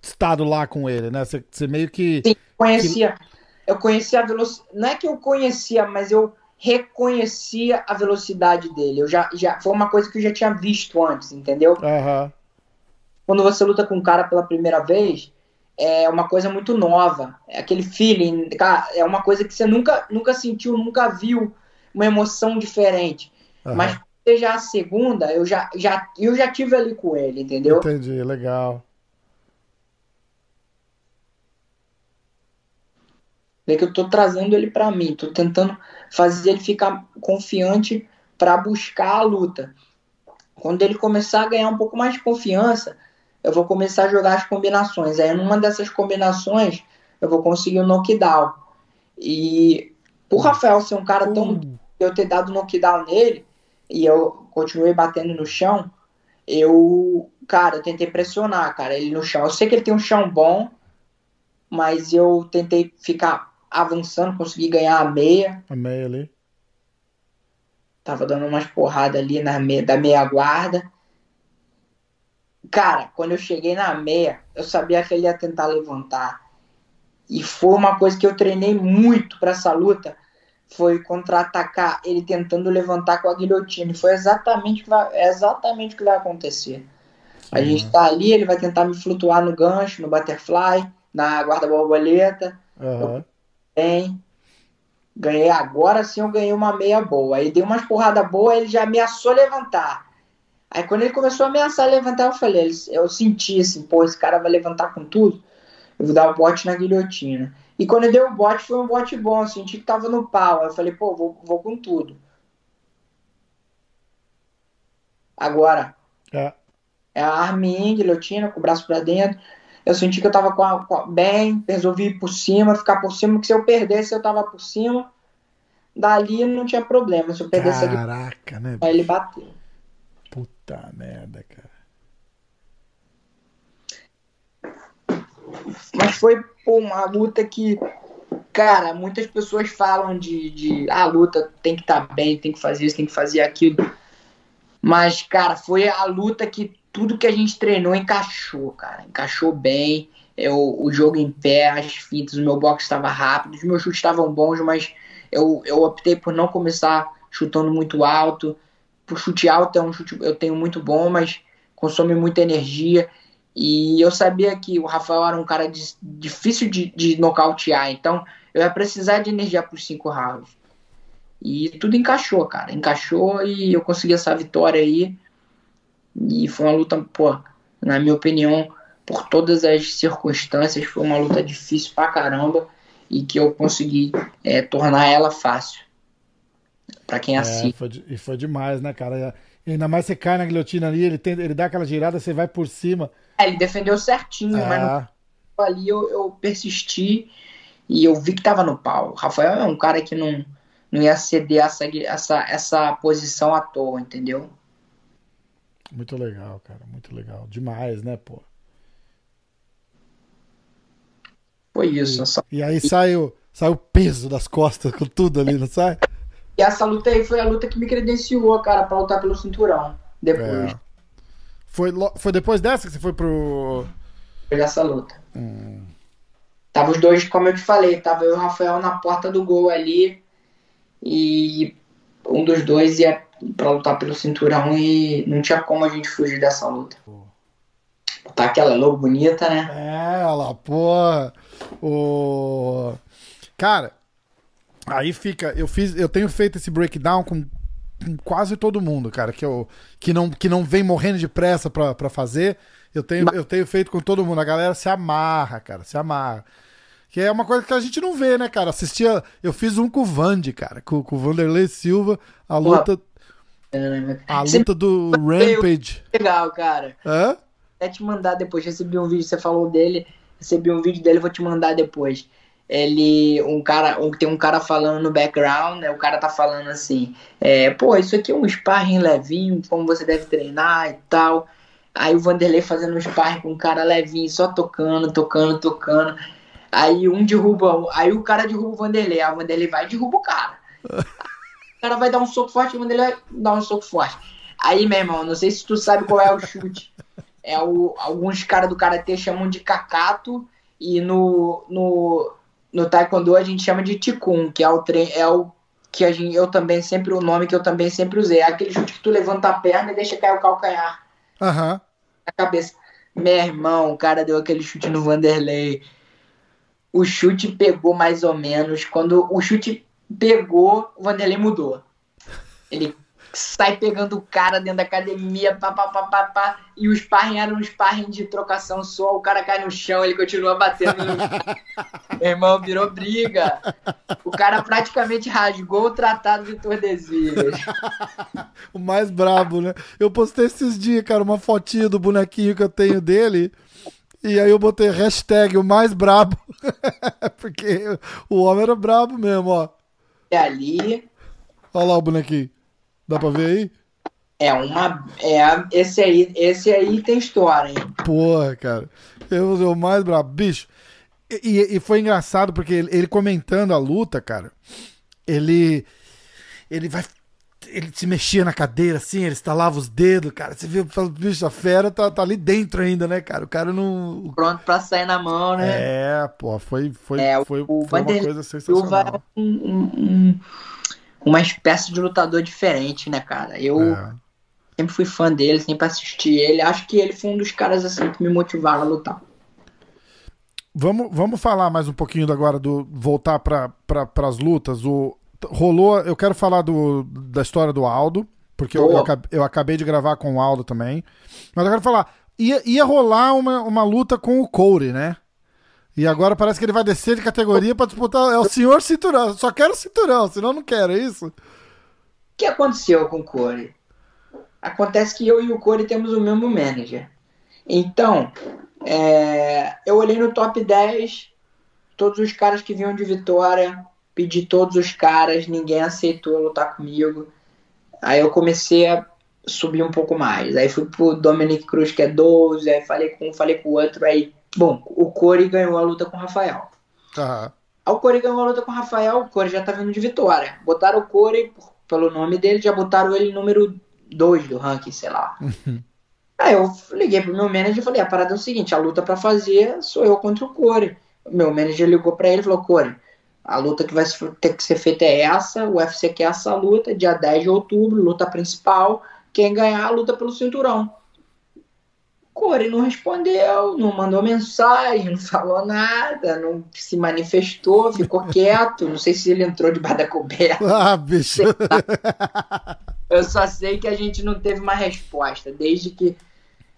estado lá com ele, né? Você meio que. Sim, conhecia. Que... Eu conhecia a velocidade. Não é que eu conhecia, mas eu reconhecia a velocidade dele. Eu já, já foi uma coisa que eu já tinha visto antes, entendeu? Uhum. Quando você luta com um cara pela primeira vez, é uma coisa muito nova. É aquele feeling, cara, é uma coisa que você nunca, nunca sentiu, nunca viu uma emoção diferente. Uhum. Mas seja a segunda, eu já, já, eu já tive ali com ele, entendeu? Entendi, legal. Vê que eu tô trazendo ele para mim, tô tentando fazer ele ficar confiante para buscar a luta. Quando ele começar a ganhar um pouco mais de confiança, eu vou começar a jogar as combinações. Aí, numa dessas combinações, eu vou conseguir o um knockdown. E o Rafael ser um cara tão. Hum. Eu ter dado knockdown nele, e eu continuei batendo no chão, eu. Cara, eu tentei pressionar, cara, ele no chão. Eu sei que ele tem um chão bom, mas eu tentei ficar avançando, consegui ganhar a meia. A meia ali. Tava dando umas porradas ali na meia, da meia guarda. Cara, quando eu cheguei na meia, eu sabia que ele ia tentar levantar. E foi uma coisa que eu treinei muito para essa luta. Foi contra-atacar ele tentando levantar com a guilhotina. E foi exatamente o que vai, é exatamente o que vai acontecer. A uhum. gente tá ali, ele vai tentar me flutuar no gancho, no butterfly, na guarda borboleta. Uhum bem. Ganhei agora sim, eu ganhei uma meia boa. Aí dei umas porradas boas, ele já ameaçou levantar. Aí quando ele começou a ameaçar levantar, eu falei, eu senti assim, pô, esse cara vai levantar com tudo. Eu vou dar o bote na guilhotina. E quando eu dei o bote, foi um bote bom, eu senti que tava no pau. Eu falei, pô, vou, vou com tudo. Agora, é, é a arminha, guilhotina, com o braço pra dentro. Eu senti que eu tava com a, com a, bem, resolvi ir por cima, ficar por cima, porque se eu perdesse, eu tava por cima. Dali não tinha problema. Se eu perdesse Caraca, ali, né? Aí ele bateu. Puta merda, cara. Mas foi pô, uma luta que, cara, muitas pessoas falam de, de ah, a luta tem que estar tá bem, tem que fazer isso, tem que fazer aquilo. Mas, cara, foi a luta que tudo que a gente treinou encaixou, cara. Encaixou bem. Eu, o jogo em pé, as fintas, o meu box estava rápido, os meus chutes estavam bons, mas eu, eu optei por não começar chutando muito alto. O chute alto é um chute eu tenho muito bom, mas consome muita energia. E eu sabia que o Rafael era um cara de, difícil de, de nocautear, então eu ia precisar de energia para os cinco rounds. E tudo encaixou, cara. Encaixou e eu consegui essa vitória aí. E foi uma luta, pô, na minha opinião, por todas as circunstâncias, foi uma luta difícil pra caramba e que eu consegui é, tornar ela fácil. Pra quem é, assiste. Foi, e foi demais, né, cara? Ainda mais você cai na guilhotina ali, ele, tem, ele dá aquela girada, você vai por cima. É, ele defendeu certinho, mas no, ali eu, eu persisti e eu vi que tava no pau. O Rafael é um cara que não, não ia ceder essa, essa, essa posição à toa, entendeu? Muito legal, cara. Muito legal. Demais, né, pô? Foi isso. E, só... e aí saiu, saiu o peso das costas com tudo ali, não sai? E essa luta aí foi a luta que me credenciou, cara, pra lutar pelo cinturão. Depois. É. Foi, foi depois dessa que você foi pro. Foi dessa luta. Hum. Tava os dois, como eu te falei, tava eu e o Rafael na porta do gol ali. E um dos dois ia para lutar pelo cinturão e não tinha como a gente fugir dessa luta. Tá aquela logo bonita, né? É, ela, pô. O... Cara, aí fica. Eu fiz, eu tenho feito esse breakdown com, com quase todo mundo, cara, que, eu, que, não, que não vem morrendo de pressa pra fazer. Eu tenho, eu tenho feito com todo mundo. A galera se amarra, cara, se amarra. Que é uma coisa que a gente não vê, né, cara? Assistia. Eu fiz um com o Vande, cara, com, com o Vanderlei Silva, a luta. A luta do Rampage. Legal, cara. Hã? Vou te mandar depois. Recebi um vídeo, você falou dele. Recebi um vídeo dele, vou te mandar depois. Ele, um cara, um, tem um cara falando no background, né? O cara tá falando assim, é, pô, isso aqui é um sparring levinho, como você deve treinar e tal. Aí o Vanderlei fazendo um sparring com um cara levinho, só tocando, tocando, tocando. Aí um derruba, aí o cara derruba o Vanderlei, aí o Vanderlei vai e derruba o cara. o cara vai dar um soco forte, o Vanderlei vai dar um soco forte. Aí, meu irmão, não sei se tu sabe qual é o chute. É o, alguns caras do Karatê chamam de kakato e no, no, no Taekwondo a gente chama de Tikun, que é o, tre é o que a gente, eu também sempre, o nome que eu também sempre usei. É aquele chute que tu levanta a perna e deixa cair o calcanhar. Aham. Uhum. Na cabeça. Meu irmão, o cara deu aquele chute no Vanderlei o chute pegou mais ou menos. Quando o chute pegou, o Vanderlei mudou. Ele sai pegando o cara dentro da academia, pá, pá, pá, pá, pá, e o sparring era um sparring de trocação só, o cara cai no chão, ele continua batendo. Meu irmão, virou briga. O cara praticamente rasgou o tratado de Tordesilhas. o mais brabo, né? Eu postei esses dias, cara, uma fotinha do bonequinho que eu tenho dele, e aí eu botei hashtag o mais brabo. Porque o homem era brabo mesmo, ó. É ali. Olha lá o bonequinho. Dá pra ver aí? É uma. É, esse, aí, esse aí tem história, hein? Porra, cara. Eu o mais brabo. Bicho. E, e foi engraçado porque ele, ele comentando a luta, cara. Ele. Ele vai ele se mexia na cadeira, assim, ele estalava os dedos, cara. Você viu, bicho, a fera tá, tá ali dentro ainda, né, cara? O cara não. Pronto pra sair na mão, né? É, pô, foi, foi, é, foi, o foi uma coisa sensacional. Um, um, uma espécie de lutador diferente, né, cara? Eu é. sempre fui fã dele, sempre assisti ele. Acho que ele foi um dos caras, assim, que me motivaram a lutar. Vamos, vamos falar mais um pouquinho agora do voltar para pra, as lutas. O, rolou. Eu quero falar do, da história do Aldo, porque eu, eu, eu, acabei de gravar com o Aldo também. Mas eu quero falar. Ia, ia rolar uma, uma luta com o Corey, né? E agora parece que ele vai descer de categoria para disputar. É o senhor cinturão. Só quero cinturão, senão não quero, é isso? O que aconteceu com o Corey? Acontece que eu e o Corey temos o mesmo manager. Então, é, eu olhei no top 10, todos os caras que vinham de Vitória pedi todos os caras, ninguém aceitou lutar comigo. Aí eu comecei a subir um pouco mais. Aí fui pro Dominic Cruz, que é 12, aí falei com um, falei com o outro, aí, bom, o Corey ganhou a luta com o Rafael. Uhum. Aí o Corey ganhou a luta com o Rafael, o Corey já tá vindo de vitória. Botaram o Corey pelo nome dele, já botaram ele número 2 do ranking, sei lá. Uhum. Aí eu liguei pro meu manager e falei, a parada é o seguinte, a luta para fazer sou eu contra o Corey. Meu manager ligou para ele e falou, Corey, a luta que vai ter que ser feita é essa, o UFC quer essa luta, dia 10 de outubro, luta principal. Quem ganhar, luta pelo cinturão. Corey não respondeu, não mandou mensagem, não falou nada, não se manifestou, ficou quieto. Não sei se ele entrou debaixo da coberta. Ah, bicho. Eu só sei que a gente não teve uma resposta. Desde que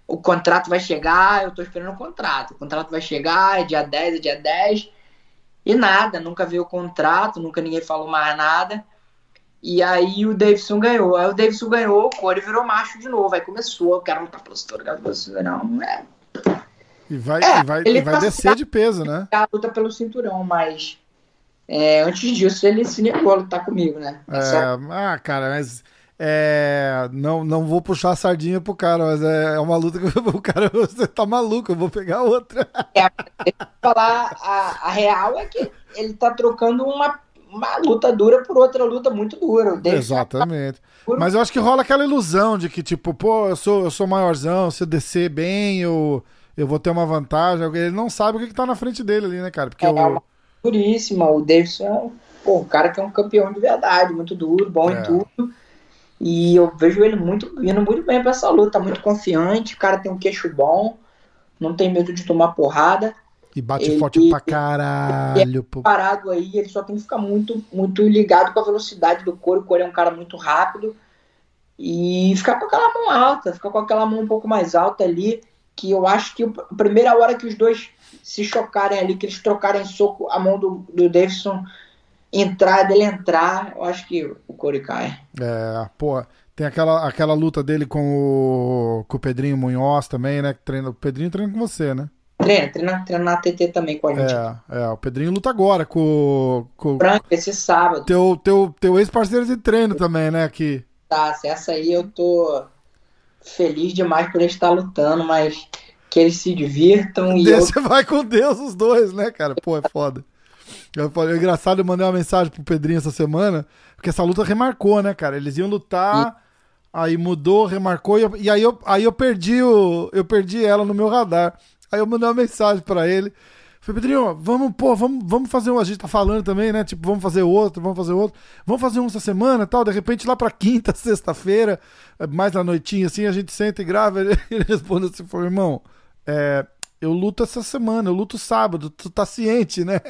o contrato vai chegar, eu tô esperando o contrato. O contrato vai chegar, é dia 10, é dia 10. E nada, nunca veio o contrato, nunca ninguém falou mais nada. E aí o Davidson ganhou. Aí o Davidson ganhou, o Corey virou macho de novo. Aí começou, eu quero lutar pelo cinturão, quero pelo cinturão. É. E vai, é, e vai, ele vai descer de peso, né? A luta pelo cinturão, mas é, antes disso ele se negou a lutar comigo, né? É, ah, cara, mas é, não, não vou puxar a sardinha pro cara, mas é, é uma luta que o cara, você tá maluco, eu vou pegar outra. É, falar a, a real é que ele tá trocando uma, uma luta dura por outra luta muito dura. Exatamente. Tá mas eu acho que rola aquela ilusão de que, tipo, pô, eu sou, eu sou maiorzão, se eu descer bem, eu, eu vou ter uma vantagem. Ele não sabe o que, que tá na frente dele ali, né, cara? Porque é, eu... uma duríssima. O Davidson é um, pô, um cara que é um campeão de verdade, muito duro, bom é. em tudo. E eu vejo ele muito indo muito bem para essa luta, muito confiante, o cara tem um queixo bom, não tem medo de tomar porrada. E bate ele, forte pra caralho. Pô. Parado aí, ele só tem que ficar muito, muito ligado com a velocidade do Corey. O Corey é um cara muito rápido. E ficar com aquela mão alta, ficar com aquela mão um pouco mais alta ali. Que eu acho que a primeira hora que os dois se chocarem ali, que eles trocarem soco, a mão do, do Davidson entrar, dele entrar, eu acho que o Corey cai. É, pô, tem aquela, aquela luta dele com o, com o Pedrinho Munhoz também, né? Que treina, o Pedrinho treina com você, né? Treina, treina, treina na TT também com a gente. É, é, o Pedrinho luta agora com, com Frank, esse sábado. Teu, teu, teu ex-parceiro de treino também, né? Aqui. Tá, essa aí eu tô feliz demais por ele estar lutando, mas que eles se divirtam e. Você eu... vai com Deus os dois, né, cara? Pô, é foda. Eu falei, é engraçado, eu mandei uma mensagem pro Pedrinho essa semana, porque essa luta remarcou, né, cara? Eles iam lutar, e... aí mudou, remarcou, e, aí, eu, aí eu perdi o. Eu perdi ela no meu radar. Aí eu mandei uma mensagem para ele. Falei, Pedrinho, vamos, pô, vamos, vamos fazer um. A gente tá falando também, né? Tipo, vamos fazer outro, vamos fazer outro. Vamos fazer um essa semana tal. De repente, lá pra quinta, sexta-feira, mais na noitinha, assim, a gente senta e grava. Ele, ele responde assim: falou, irmão, é, eu luto essa semana, eu luto sábado, tu tá ciente, né?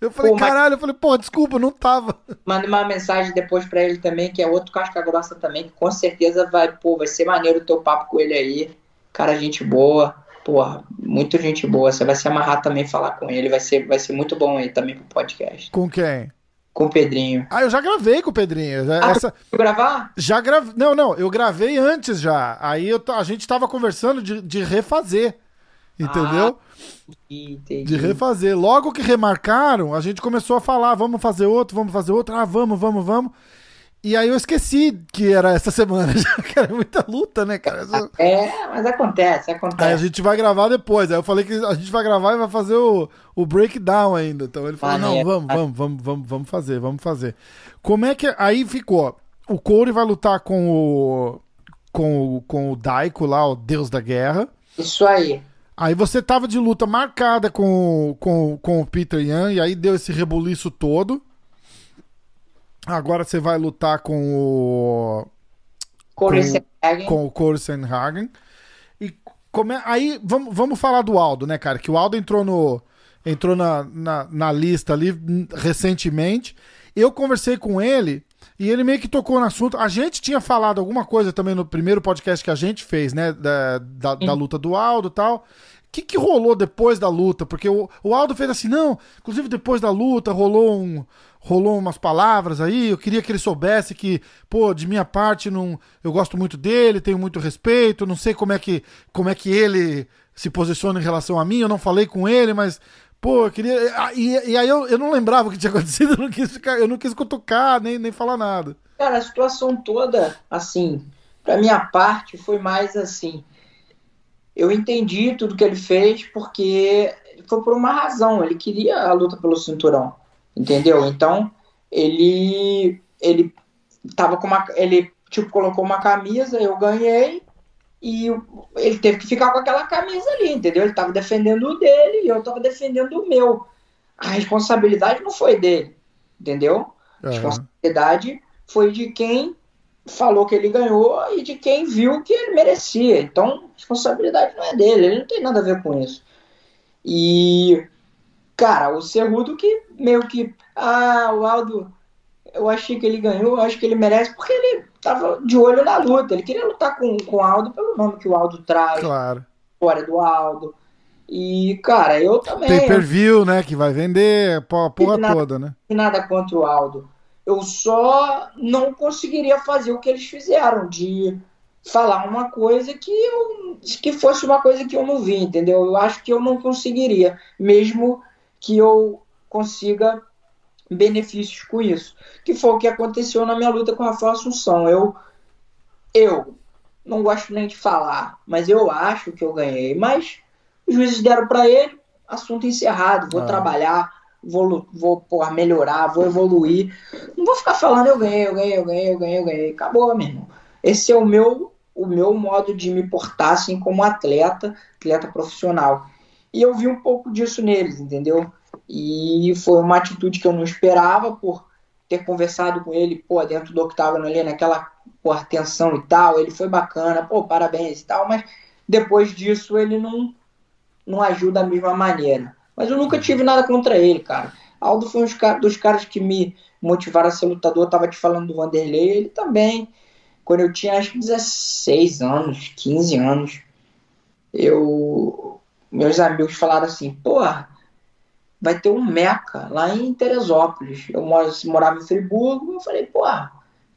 Eu falei, pô, caralho, eu falei, pô, desculpa, não tava. Manda uma mensagem depois pra ele também, que é outro casca grossa também, que com certeza vai, pô, vai ser maneiro o teu papo com ele aí. Cara, gente boa. Porra, muito gente boa. Você vai se amarrar também falar com ele. Vai ser, vai ser muito bom aí também pro podcast. Com quem? Com o Pedrinho. Ah, eu já gravei com o Pedrinho. Ah, essa... gravar? Já gravei. Não, não, eu gravei antes já. Aí eu, a gente tava conversando de, de refazer. Entendeu? Ah, entendi. De refazer. Logo que remarcaram, a gente começou a falar: vamos fazer outro, vamos fazer outro. Ah, vamos, vamos, vamos. E aí eu esqueci que era essa semana, já que era muita luta, né, cara? É, mas acontece, acontece. Aí a gente vai gravar depois. Aí eu falei que a gente vai gravar e vai fazer o, o breakdown ainda. Então ele falou: não, vamos, vamos, vamos, vamos, vamos fazer, vamos fazer. Como é que. Aí ficou. O Corey vai lutar com o. Com o, com o Daiko lá, o deus da guerra. Isso aí. Aí você tava de luta marcada com, com, com o Peter Yan, e aí deu esse rebuliço todo. Agora você vai lutar com o. Corey com, com o Corey. E aí vamos, vamos falar do Aldo, né, cara? Que o Aldo entrou no entrou na, na, na lista ali recentemente. Eu conversei com ele e ele meio que tocou no assunto. A gente tinha falado alguma coisa também no primeiro podcast que a gente fez, né? Da, da, da luta do Aldo e tal que, que rolou depois da luta? Porque o, o Aldo fez assim, não, inclusive depois da luta rolou um, rolou umas palavras aí, eu queria que ele soubesse que, pô, de minha parte, não, eu gosto muito dele, tenho muito respeito, não sei como é que, como é que ele se posiciona em relação a mim, eu não falei com ele, mas, pô, eu queria... E, e aí eu, eu não lembrava o que tinha acontecido, eu não quis, ficar, eu não quis cutucar, nem, nem falar nada. Cara, a situação toda, assim, pra minha parte, foi mais assim eu entendi tudo que ele fez porque foi por uma razão. Ele queria a luta pelo cinturão, entendeu? Então ele ele tava com uma ele tipo colocou uma camisa, eu ganhei e ele teve que ficar com aquela camisa ali, entendeu? Ele tava defendendo o dele e eu tava defendendo o meu. A responsabilidade não foi dele, entendeu? A responsabilidade foi de quem falou que ele ganhou e de quem viu que ele merecia. Então, a responsabilidade não é dele, ele não tem nada a ver com isso. E, cara, o Cerrudo que meio que, ah, o Aldo, eu achei que ele ganhou, eu acho que ele merece, porque ele tava de olho na luta, ele queria lutar com, com o Aldo pelo nome que o Aldo traz, claro. fora do Aldo. E, cara, eu também. Pay per view, né? Que vai vender a porra nada, toda, né? Nada contra o Aldo. Eu só não conseguiria fazer o que eles fizeram, de falar uma coisa que eu que fosse uma coisa que eu não vi, entendeu? Eu acho que eu não conseguiria, mesmo que eu consiga benefícios com isso. Que foi o que aconteceu na minha luta com a Rafael Assunção. Eu eu não gosto nem de falar, mas eu acho que eu ganhei, mas os juízes deram para ele, assunto encerrado, vou ah. trabalhar, vou, vou porra, melhorar, vou evoluir. Não vou ficar falando eu ganhei, eu ganhei, eu ganhei, eu ganhei, eu ganhei. Acabou, meu irmão. Esse é o meu, o meu modo de me portar assim como atleta, atleta profissional. E eu vi um pouco disso neles, entendeu? E foi uma atitude que eu não esperava por ter conversado com ele, pô, dentro do octágono ali, naquela porra, tensão e tal. Ele foi bacana, pô, parabéns e tal, mas depois disso ele não não ajuda da mesma maneira. Mas eu nunca tive nada contra ele, cara. Aldo foi um dos caras que me motivaram a ser lutador. Eu tava te falando do Vanderlei, ele também. Quando eu tinha acho que 16 anos, 15 anos, eu meus amigos falaram assim, porra, vai ter um Meca lá em Teresópolis. Eu morava em Friburgo, eu falei, porra,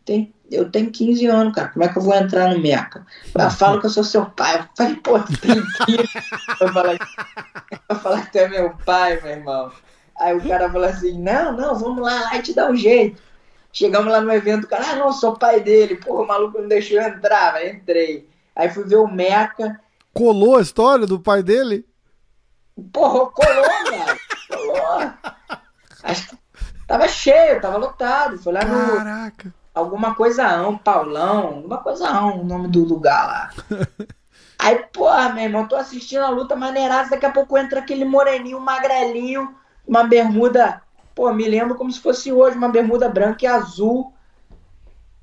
tem, eu tenho 15 anos, cara, como é que eu vou entrar no Meca? Eu falo que eu sou seu pai. Eu falei, pô, tem que eu falei, eu falei que tu é meu pai, meu irmão. Aí o cara falou assim, não, não, vamos lá, lá te dá um jeito. Chegamos lá no evento, o cara, ah, não, sou pai dele. Porra, o maluco não deixou eu entrar, mas entrei. Aí fui ver o Meca. Colou a história do pai dele? Porra, colou, cara. Colou. Acho que tava cheio, tava lotado. Foi lá no. Caraca. Alguma coisa um Paulão, alguma coisa um, o nome do lugar lá. Aí, porra, meu irmão, tô assistindo a luta maneiraça, daqui a pouco entra aquele moreninho, magrelinho, uma bermuda, pô, me lembro como se fosse hoje, uma bermuda branca e azul.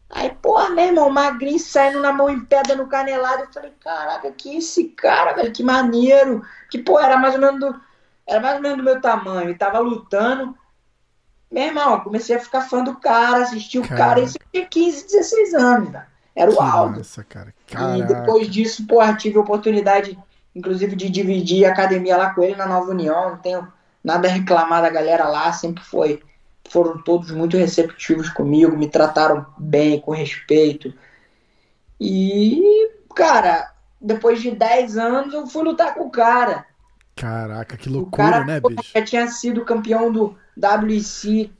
Aí, porra, meu irmão, magrinho saindo na mão em pedra no canelado. Eu falei, caraca, que esse cara, velho, que maneiro. Que, pô, era mais ou menos do, era mais ou menos do meu tamanho. E tava lutando. Meu irmão, comecei a ficar fã do cara, assistir o cara. Isso tinha 15, 16 anos, velho. Era o Aldo. Nossa, cara. Caraca. E depois disso, porra, tive a oportunidade, inclusive, de dividir a academia lá com ele na Nova União. Não tenho nada a reclamar da galera lá, sempre foi foram todos muito receptivos comigo, me trataram bem, com respeito. E, cara, depois de 10 anos eu fui lutar com o cara. Caraca, que loucura, cara, né, bicho? Já tinha sido campeão do WC,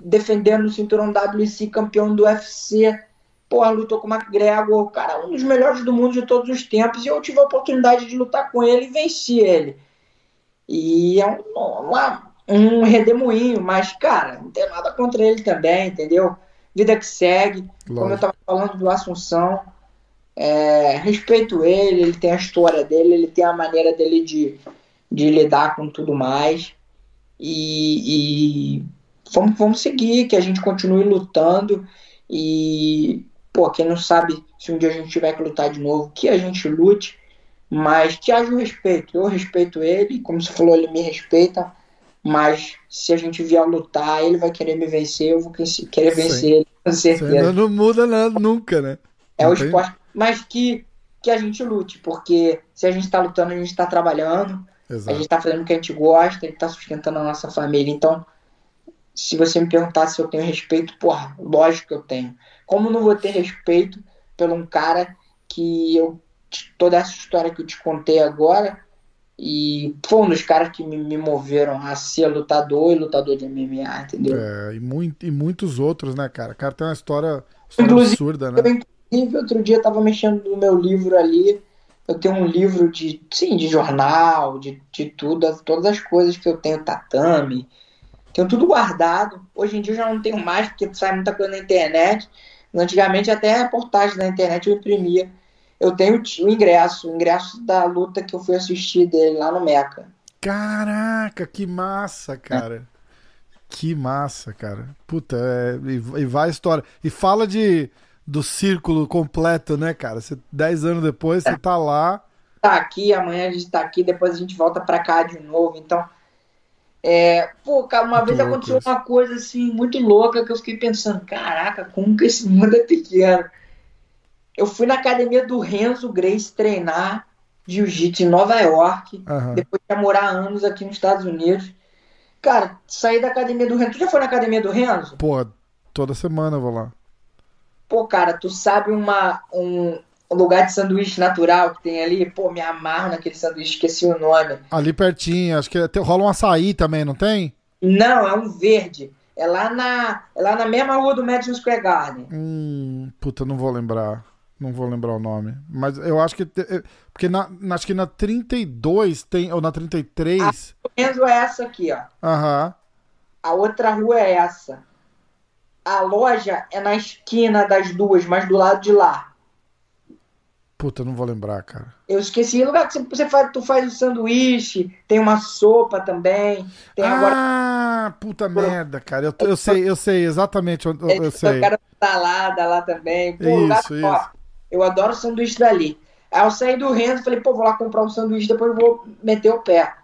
defendendo o cinturão WC, campeão do UFC. Porra, lutou com o McGregor, cara, um dos melhores do mundo de todos os tempos. E eu tive a oportunidade de lutar com ele e venci ele. E é uma, um redemoinho, mas, cara, não tem nada contra ele também, entendeu? Vida que segue, Lógico. como eu tava falando do Assunção, é, respeito ele, ele tem a história dele, ele tem a maneira dele de, de lidar com tudo mais. E, e vamos, vamos seguir, que a gente continue lutando. E, pô, quem não sabe se um dia a gente tiver que lutar de novo, que a gente lute, mas que haja o respeito. Eu respeito ele, como você falou, ele me respeita mas se a gente vier lutar, ele vai querer me vencer, eu vou querer vencer Sim. ele, com certeza. Não, muda nada nunca, né? É não o tem... esporte, mas que, que a gente lute, porque se a gente tá lutando, a gente tá trabalhando, Exato. a gente tá fazendo o que a gente gosta, ele tá sustentando a nossa família. Então, se você me perguntar se eu tenho respeito, porra, lógico que eu tenho. Como não vou ter respeito pelo um cara que eu toda essa história que eu te contei agora e foi um dos caras que me, me, moveram a ser lutador e lutador de MMA, entendeu? É, e, muito, e muitos outros, né, cara? O cara tem uma história, história absurda, né? Eu, inclusive, outro dia tava mexendo no meu livro ali. Eu tenho um livro de, sim, de jornal, de, de tudo, todas as coisas que eu tenho, tatame, tenho tudo guardado. Hoje em dia eu já não tenho mais, porque sai muita coisa na internet. Antigamente até a portagem da internet eu imprimia eu tenho o ingresso, o ingresso da luta que eu fui assistir dele lá no Meca. Caraca, que massa, cara. É. Que massa, cara. Puta, é, e, e vai a história. E fala de do círculo completo, né, cara? Você, dez anos depois, é. você tá lá. Tá aqui, amanhã a gente tá aqui, depois a gente volta pra cá de novo. Então, é, pô, cara, uma muito vez aconteceu isso. uma coisa assim, muito louca que eu fiquei pensando, caraca, como que esse mundo é pequeno eu fui na academia do Renzo Grace treinar jiu-jitsu em Nova York, uhum. depois de morar anos aqui nos Estados Unidos. Cara, saí da academia do Renzo. Tu já foi na academia do Renzo? Pô, toda semana eu vou lá. Pô, cara, tu sabe uma, um lugar de sanduíche natural que tem ali? Pô, me amarro naquele sanduíche, esqueci o nome. Ali pertinho, acho que rola um açaí também, não tem? Não, é um verde. É lá na, é lá na mesma rua do Madison Square Garden. Hum, puta, não vou lembrar. Não vou lembrar o nome. Mas eu acho que. Eh, porque na, acho que na 32 tem. Ou na 33. A Enzo é essa aqui, ó. Aham. A outra rua é essa. A loja é na esquina das duas, mas do lado de lá. Puta, não vou lembrar, cara. Eu esqueci o lugar que você faz, tu faz o sanduíche, tem uma sopa também. Tem ah, agora... puta merda, cara. Eu, eu sei, eu sei exatamente eu, eu sei. O cara salada lá também. Pô, isso, lugar, isso. Ó, eu adoro sanduíche dali. Aí eu saí do Renzo falei, pô, vou lá comprar um sanduíche, depois vou meter o pé.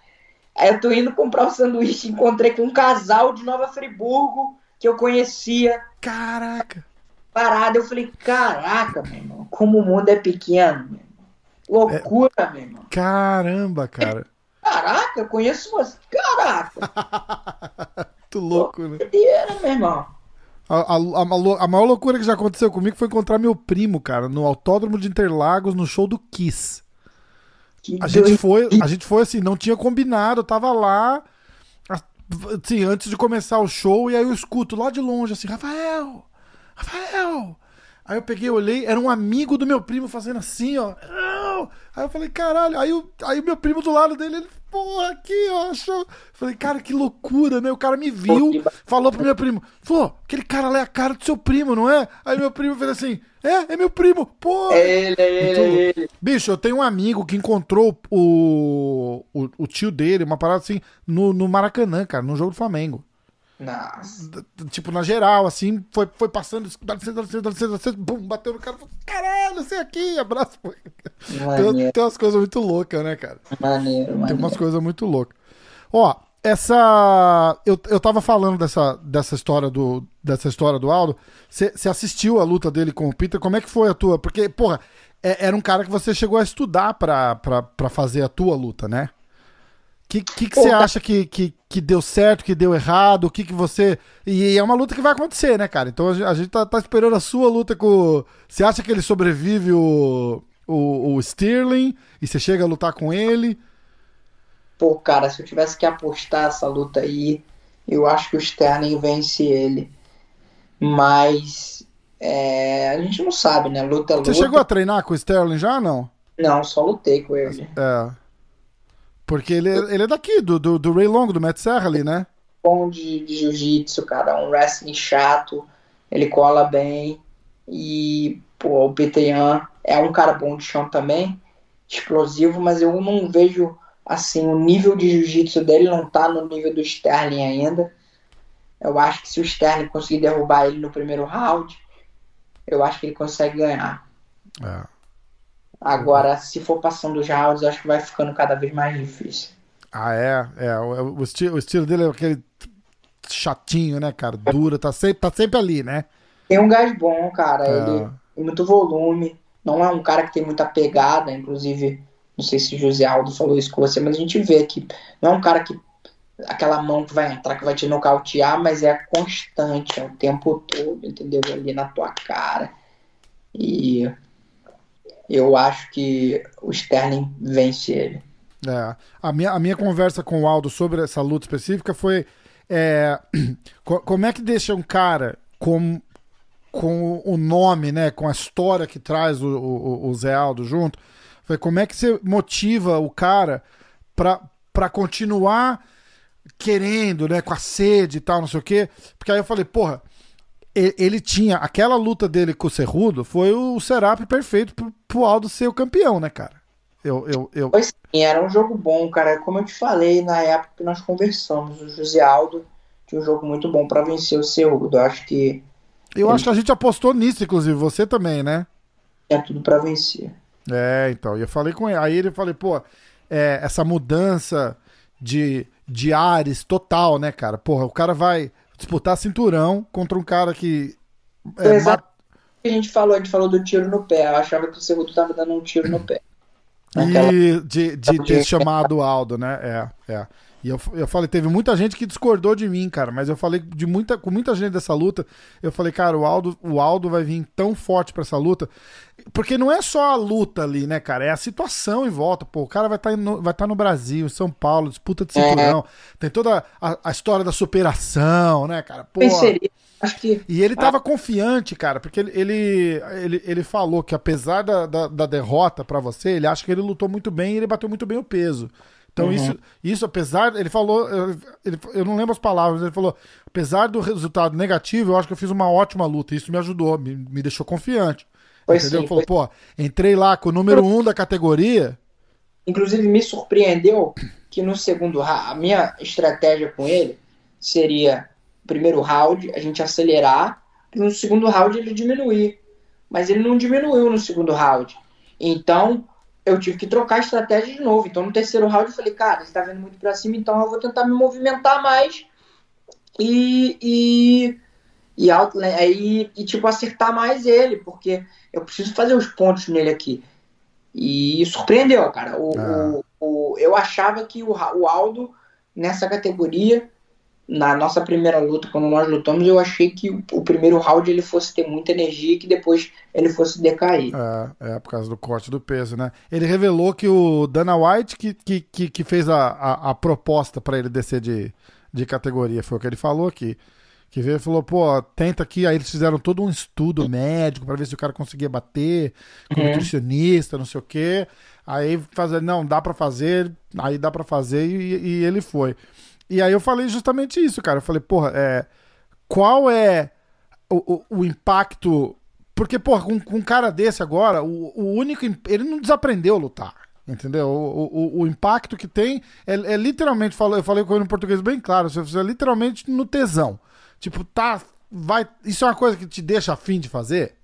Aí eu tô indo comprar um sanduíche, encontrei com um casal de Nova Friburgo que eu conhecia. Caraca! Parada, eu falei, caraca, meu irmão, como o mundo é pequeno, meu irmão. Loucura, é... meu irmão. Caramba, cara. Caraca, eu conheço você. Caraca! Muito louco, né? Doideira, meu irmão. A, a, a, a, maior loucura que já aconteceu comigo foi encontrar meu primo, cara, no Autódromo de Interlagos, no show do Kiss. Que a gente foi, a gente foi assim, não tinha combinado, eu tava lá, assim, antes de começar o show, e aí eu escuto lá de longe, assim, Rafael, Rafael. Aí eu peguei, olhei, era um amigo do meu primo fazendo assim, ó. Aí eu falei, caralho. Aí, o aí meu primo do lado dele, ele, porra, aqui, ó. Achou... Falei, cara, que loucura, né? O cara me viu, falou pro meu primo, falou, aquele cara lá é a cara do seu primo, não é? Aí meu primo fez assim, é, é meu primo, pô. É ele, é ele, é ele. Bicho, eu tenho um amigo que encontrou o, o, o tio dele, uma parada assim, no, no Maracanã, cara, no jogo do Flamengo. Nossa. Tipo, na geral, assim, foi, foi passando, dá licença, dá licença, dá licença, dá licença, bum, bateu no cara, falou, caralho, você aqui, abraço. Tem, tem umas coisas muito loucas, né, cara? Maneiro, maneiro. Tem umas coisas muito loucas. Ó, essa. Eu, eu tava falando dessa, dessa, história do, dessa história do Aldo. Você assistiu a luta dele com o Peter? Como é que foi a tua? Porque, porra, é, era um cara que você chegou a estudar pra, pra, pra fazer a tua luta, né? Que, que, que você acha que, que, que deu certo, que deu errado? O que, que você. E é uma luta que vai acontecer, né, cara? Então a gente tá, tá esperando a sua luta com. Você acha que ele sobrevive o, o, o Sterling e você chega a lutar com ele? Pô, cara, se eu tivesse que apostar essa luta aí, eu acho que o Sterling vence ele. Mas. É, a gente não sabe, né? Luta, luta. Você chegou a treinar com o Sterling já não? Não, só lutei com ele. É. Porque ele, é, ele é daqui, do, do, do Ray Long, do Matt Serra ali, né? Bom de, de jiu-jitsu, cara. Um wrestling chato. Ele cola bem. E, pô, o Peter é um cara bom de chão também. Explosivo, mas eu não vejo, assim, o nível de jiu-jitsu dele não tá no nível do Sterling ainda. Eu acho que se o Sterling conseguir derrubar ele no primeiro round, eu acho que ele consegue ganhar. É. Agora, se for passando os rounds, acho que vai ficando cada vez mais difícil. Ah, é? É, o, o, estilo, o estilo dele é aquele chatinho, né, cara? Duro, tá sempre, tá sempre ali, né? Tem um gás bom, cara. É. Ele tem muito volume. Não é um cara que tem muita pegada, inclusive, não sei se o José Aldo falou isso com você, mas a gente vê que não é um cara que aquela mão que vai entrar, que vai te nocautear, mas é constante, é o tempo todo, entendeu? Ali na tua cara. E eu acho que o Sterling vence ele. É. A, minha, a minha conversa com o Aldo sobre essa luta específica foi é, como é que deixa um cara com, com o nome, né, com a história que traz o, o, o Zé Aldo junto, foi como é que você motiva o cara para continuar querendo, né, com a sede e tal, não sei o quê. Porque aí eu falei, porra, ele tinha aquela luta dele com o Cerrudo foi o Serap perfeito pro, pro Aldo ser o campeão, né, cara? Eu, eu, eu... Pois sim, era um jogo bom, cara. Como eu te falei na época que nós conversamos, o José Aldo tinha um jogo muito bom para vencer o Cerrudo. Eu acho que. Eu ele... acho que a gente apostou nisso, inclusive, você também, né? É tudo para vencer. É, então. E eu falei com ele. Aí ele falei, pô, é, essa mudança de, de ares total, né, cara? Porra, o cara vai disputar cinturão contra um cara que. É, Exato. A gente falou, a gente falou do tiro no pé. Eu achava que o segundo tava dando um tiro no pé. Naquela... E de, de ter chamado Aldo, né? É, é. E eu, eu falei, teve muita gente que discordou de mim, cara, mas eu falei de muita, com muita gente dessa luta. Eu falei, cara, o Aldo, o Aldo vai vir tão forte para essa luta. Porque não é só a luta ali, né, cara? É a situação em volta. Pô, o cara vai estar tá vai tá no Brasil, em São Paulo, disputa de cinturão. É. Tem toda a, a, história da superação, né, cara? Pô. Que... E ele tava ah. confiante, cara, porque ele, ele, ele, ele falou que apesar da, da, da derrota para você, ele acha que ele lutou muito bem e ele bateu muito bem o peso. Então, uhum. isso, isso, apesar. Ele falou. Ele, eu não lembro as palavras, ele falou: apesar do resultado negativo, eu acho que eu fiz uma ótima luta. Isso me ajudou, me, me deixou confiante. Pois entendeu? Sim, falou: pô, entrei lá com o número um da categoria. Inclusive, me surpreendeu que no segundo round, a minha estratégia com ele seria: primeiro round, a gente acelerar, e no segundo round ele diminuir. Mas ele não diminuiu no segundo round. Então, eu tive que trocar a estratégia de novo. Então, no terceiro round, eu falei, cara, você tá vendo muito pra cima, então eu vou tentar me movimentar mais e, e, e, out, né, e, e tipo, acertar mais ele, porque eu preciso fazer os pontos nele aqui. E surpreendeu, cara. O, ah. o, o, eu achava que o, o Aldo, nessa categoria, na nossa primeira luta, quando nós lutamos, eu achei que o, primeiro round ele fosse ter muita energia e que depois ele fosse decair. É, é por causa do corte do peso, né? Ele revelou que o Dana White que, que, que, que fez a, a, a proposta para ele descer de, de categoria, foi o que ele falou aqui. Que veio e falou, pô, tenta aqui. Aí eles fizeram todo um estudo médico para ver se o cara conseguia bater, com uhum. nutricionista, não sei o quê. Aí fazer, não, dá para fazer, aí dá para fazer e, e ele foi. E aí eu falei justamente isso, cara. Eu falei, porra, é, qual é o, o, o impacto. Porque, porra, com, com um cara desse agora, o, o único. Ele não desaprendeu a lutar. Entendeu? O, o, o impacto que tem é, é literalmente, eu falei com ele em português bem claro, você é literalmente no tesão. Tipo, tá. Vai, isso é uma coisa que te deixa afim de fazer?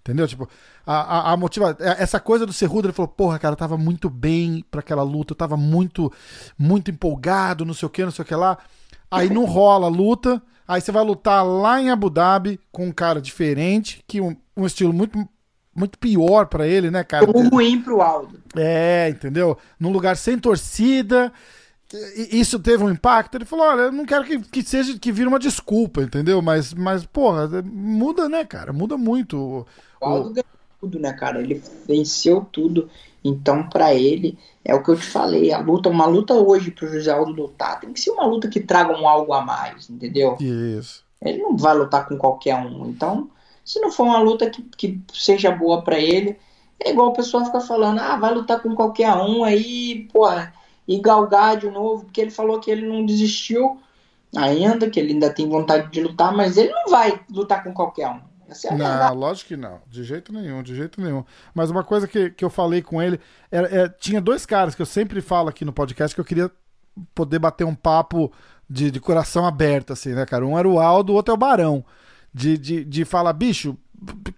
Entendeu? Tipo, a, a, a motiva... É, essa coisa do Cerrudo, ele falou, porra, cara, eu tava muito bem para aquela luta, eu tava muito, muito empolgado, não sei o que, não sei o que lá. Aí não rola a luta, aí você vai lutar lá em Abu Dhabi com um cara diferente, que um, um estilo muito, muito pior para ele, né, cara? Como ruim pro Aldo. É, entendeu? Num lugar sem torcida, isso teve um impacto? Ele falou: olha, eu não quero que, que seja que vire uma desculpa, entendeu? Mas, mas, porra, muda, né, cara? Muda muito. O Aldo ganhou tudo, né, cara? Ele venceu tudo. Então, para ele, é o que eu te falei. A luta, uma luta hoje pro José Aldo lutar, tem que ser uma luta que traga um algo a mais, entendeu? Isso. Ele não vai lutar com qualquer um. Então, se não for uma luta que, que seja boa para ele, é igual o pessoal fica falando: ah, vai lutar com qualquer um aí, porra e galgar de novo, porque ele falou que ele não desistiu ainda, que ele ainda tem vontade de lutar, mas ele não vai lutar com qualquer um. Essa é não, lógico que não. De jeito nenhum, de jeito nenhum. Mas uma coisa que, que eu falei com ele, é, é, tinha dois caras que eu sempre falo aqui no podcast que eu queria poder bater um papo de, de coração aberto, assim, né, cara? Um era o Aldo, o outro é o Barão. De, de, de falar, bicho,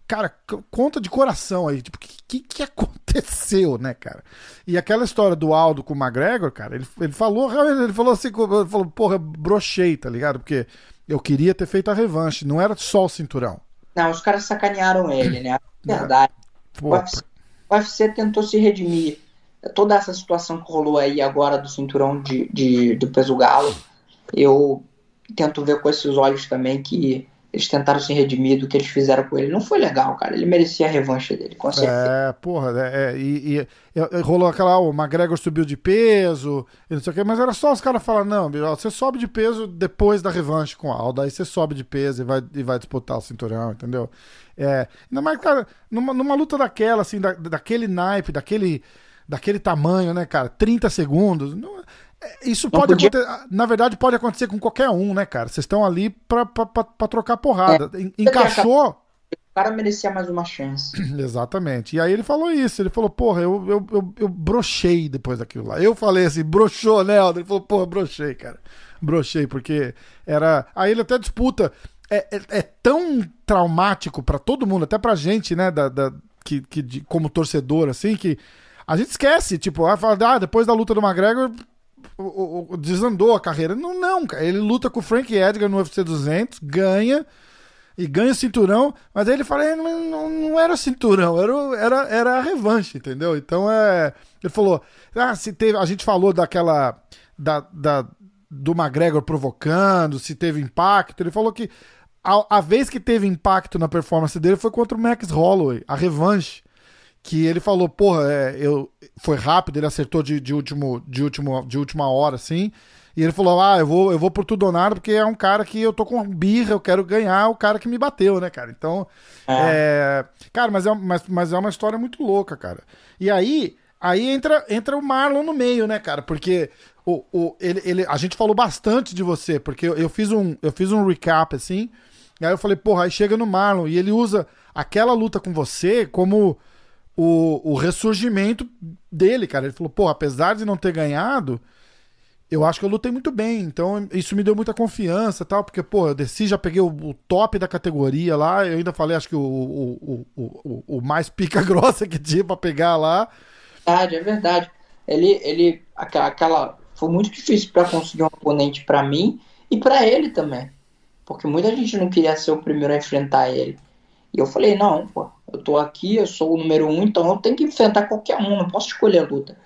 cara, conta de coração aí, tipo, o que, que aconteceu, né, cara? E aquela história do Aldo com o McGregor, cara, ele, ele falou, ele falou assim, ele falou, porra, brochei, tá ligado? Porque eu queria ter feito a revanche, não era só o cinturão. Não, os caras sacanearam ele, né? Verdade. O, UFC, o UFC tentou se redimir. Toda essa situação que rolou aí agora do cinturão de, de, do peso galo, eu tento ver com esses olhos também que eles tentaram se redimir do que eles fizeram com ele. Não foi legal, cara. Ele merecia a revanche dele, com certeza. É, porra, é, é e, e, e, rolou aquela, o McGregor subiu de peso, e não sei o que, mas era só os caras falar não, você sobe de peso depois da revanche com o Aldo, aí você sobe de peso e vai, e vai disputar o cinturão, entendeu? É, ainda mais, cara, numa, numa luta daquela, assim, da, daquele naipe, daquele, daquele tamanho, né, cara, 30 segundos, não, é, isso pode podia... acontecer. Na verdade, pode acontecer com qualquer um, né, cara? Vocês estão ali pra, pra, pra, pra trocar porrada. É. Encaixou. O cara merecia mais uma chance. Exatamente. E aí ele falou isso. Ele falou, porra, eu, eu, eu, eu brochei depois daquilo lá. Eu falei assim, brochou, né, Aldo? Ele falou, porra, brochei, cara. Brochei, porque era. Aí ele até disputa. É, é, é tão traumático para todo mundo, até pra gente, né, da, da que, que de, como torcedor, assim, que a gente esquece. Tipo, ah, ah, depois da luta do McGregor o, o, desandou a carreira. Não, não, cara. Ele luta com o Frank Edgar no UFC 200, ganha e ganha o cinturão, mas aí ele fala, não, não, não era cinturão, era, era, era a revanche, entendeu? Então é. Ele falou, ah, se teve. A gente falou daquela. Da, da, do McGregor provocando, se teve impacto. Ele falou que a, a vez que teve impacto na performance dele foi contra o Max Holloway, a revanche que ele falou, porra, é, eu, foi rápido, ele acertou de, de, último, de, último, de última hora, assim. E ele falou: Ah, eu vou, eu vou por tudo ou nada, porque é um cara que eu tô com birra, eu quero ganhar o cara que me bateu, né, cara? Então. É. É... Cara, mas é, mas, mas é uma história muito louca, cara. E aí, aí entra, entra o Marlon no meio, né, cara? Porque o, o, ele, ele, a gente falou bastante de você, porque eu, eu, fiz um, eu fiz um recap, assim. E aí eu falei, porra, aí chega no Marlon e ele usa aquela luta com você como o, o ressurgimento dele, cara. Ele falou, pô, apesar de não ter ganhado, eu acho que eu lutei muito bem. Então, isso me deu muita confiança tal, porque, pô, eu desci, já peguei o, o top da categoria lá. Eu ainda falei, acho que o, o, o, o, o mais pica grossa que tinha pra pegar lá. verdade, é verdade. Ele, ele aquela, foi muito difícil para conseguir um oponente para mim e para ele também. Porque muita gente não queria ser o primeiro a enfrentar ele. E eu falei, não, pô, eu tô aqui, eu sou o número um, então eu tenho que enfrentar qualquer um, não posso escolher a luta.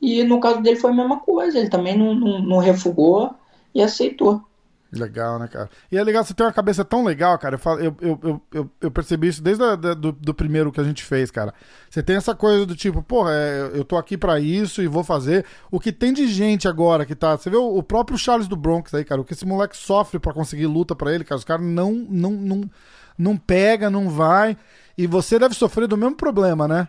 E no caso dele foi a mesma coisa, ele também não, não, não refugou e aceitou. Legal, né, cara? E é legal, você tem uma cabeça tão legal, cara. Eu, eu, eu, eu, percebi isso desde a, do, do primeiro que a gente fez, cara. Você tem essa coisa do tipo, porra, é, eu tô aqui para isso e vou fazer. O que tem de gente agora que tá. Você vê o próprio Charles do Bronx aí, cara. O que esse moleque sofre para conseguir luta para ele, cara. Os caras não, não, não, não pega, não vai. E você deve sofrer do mesmo problema, né?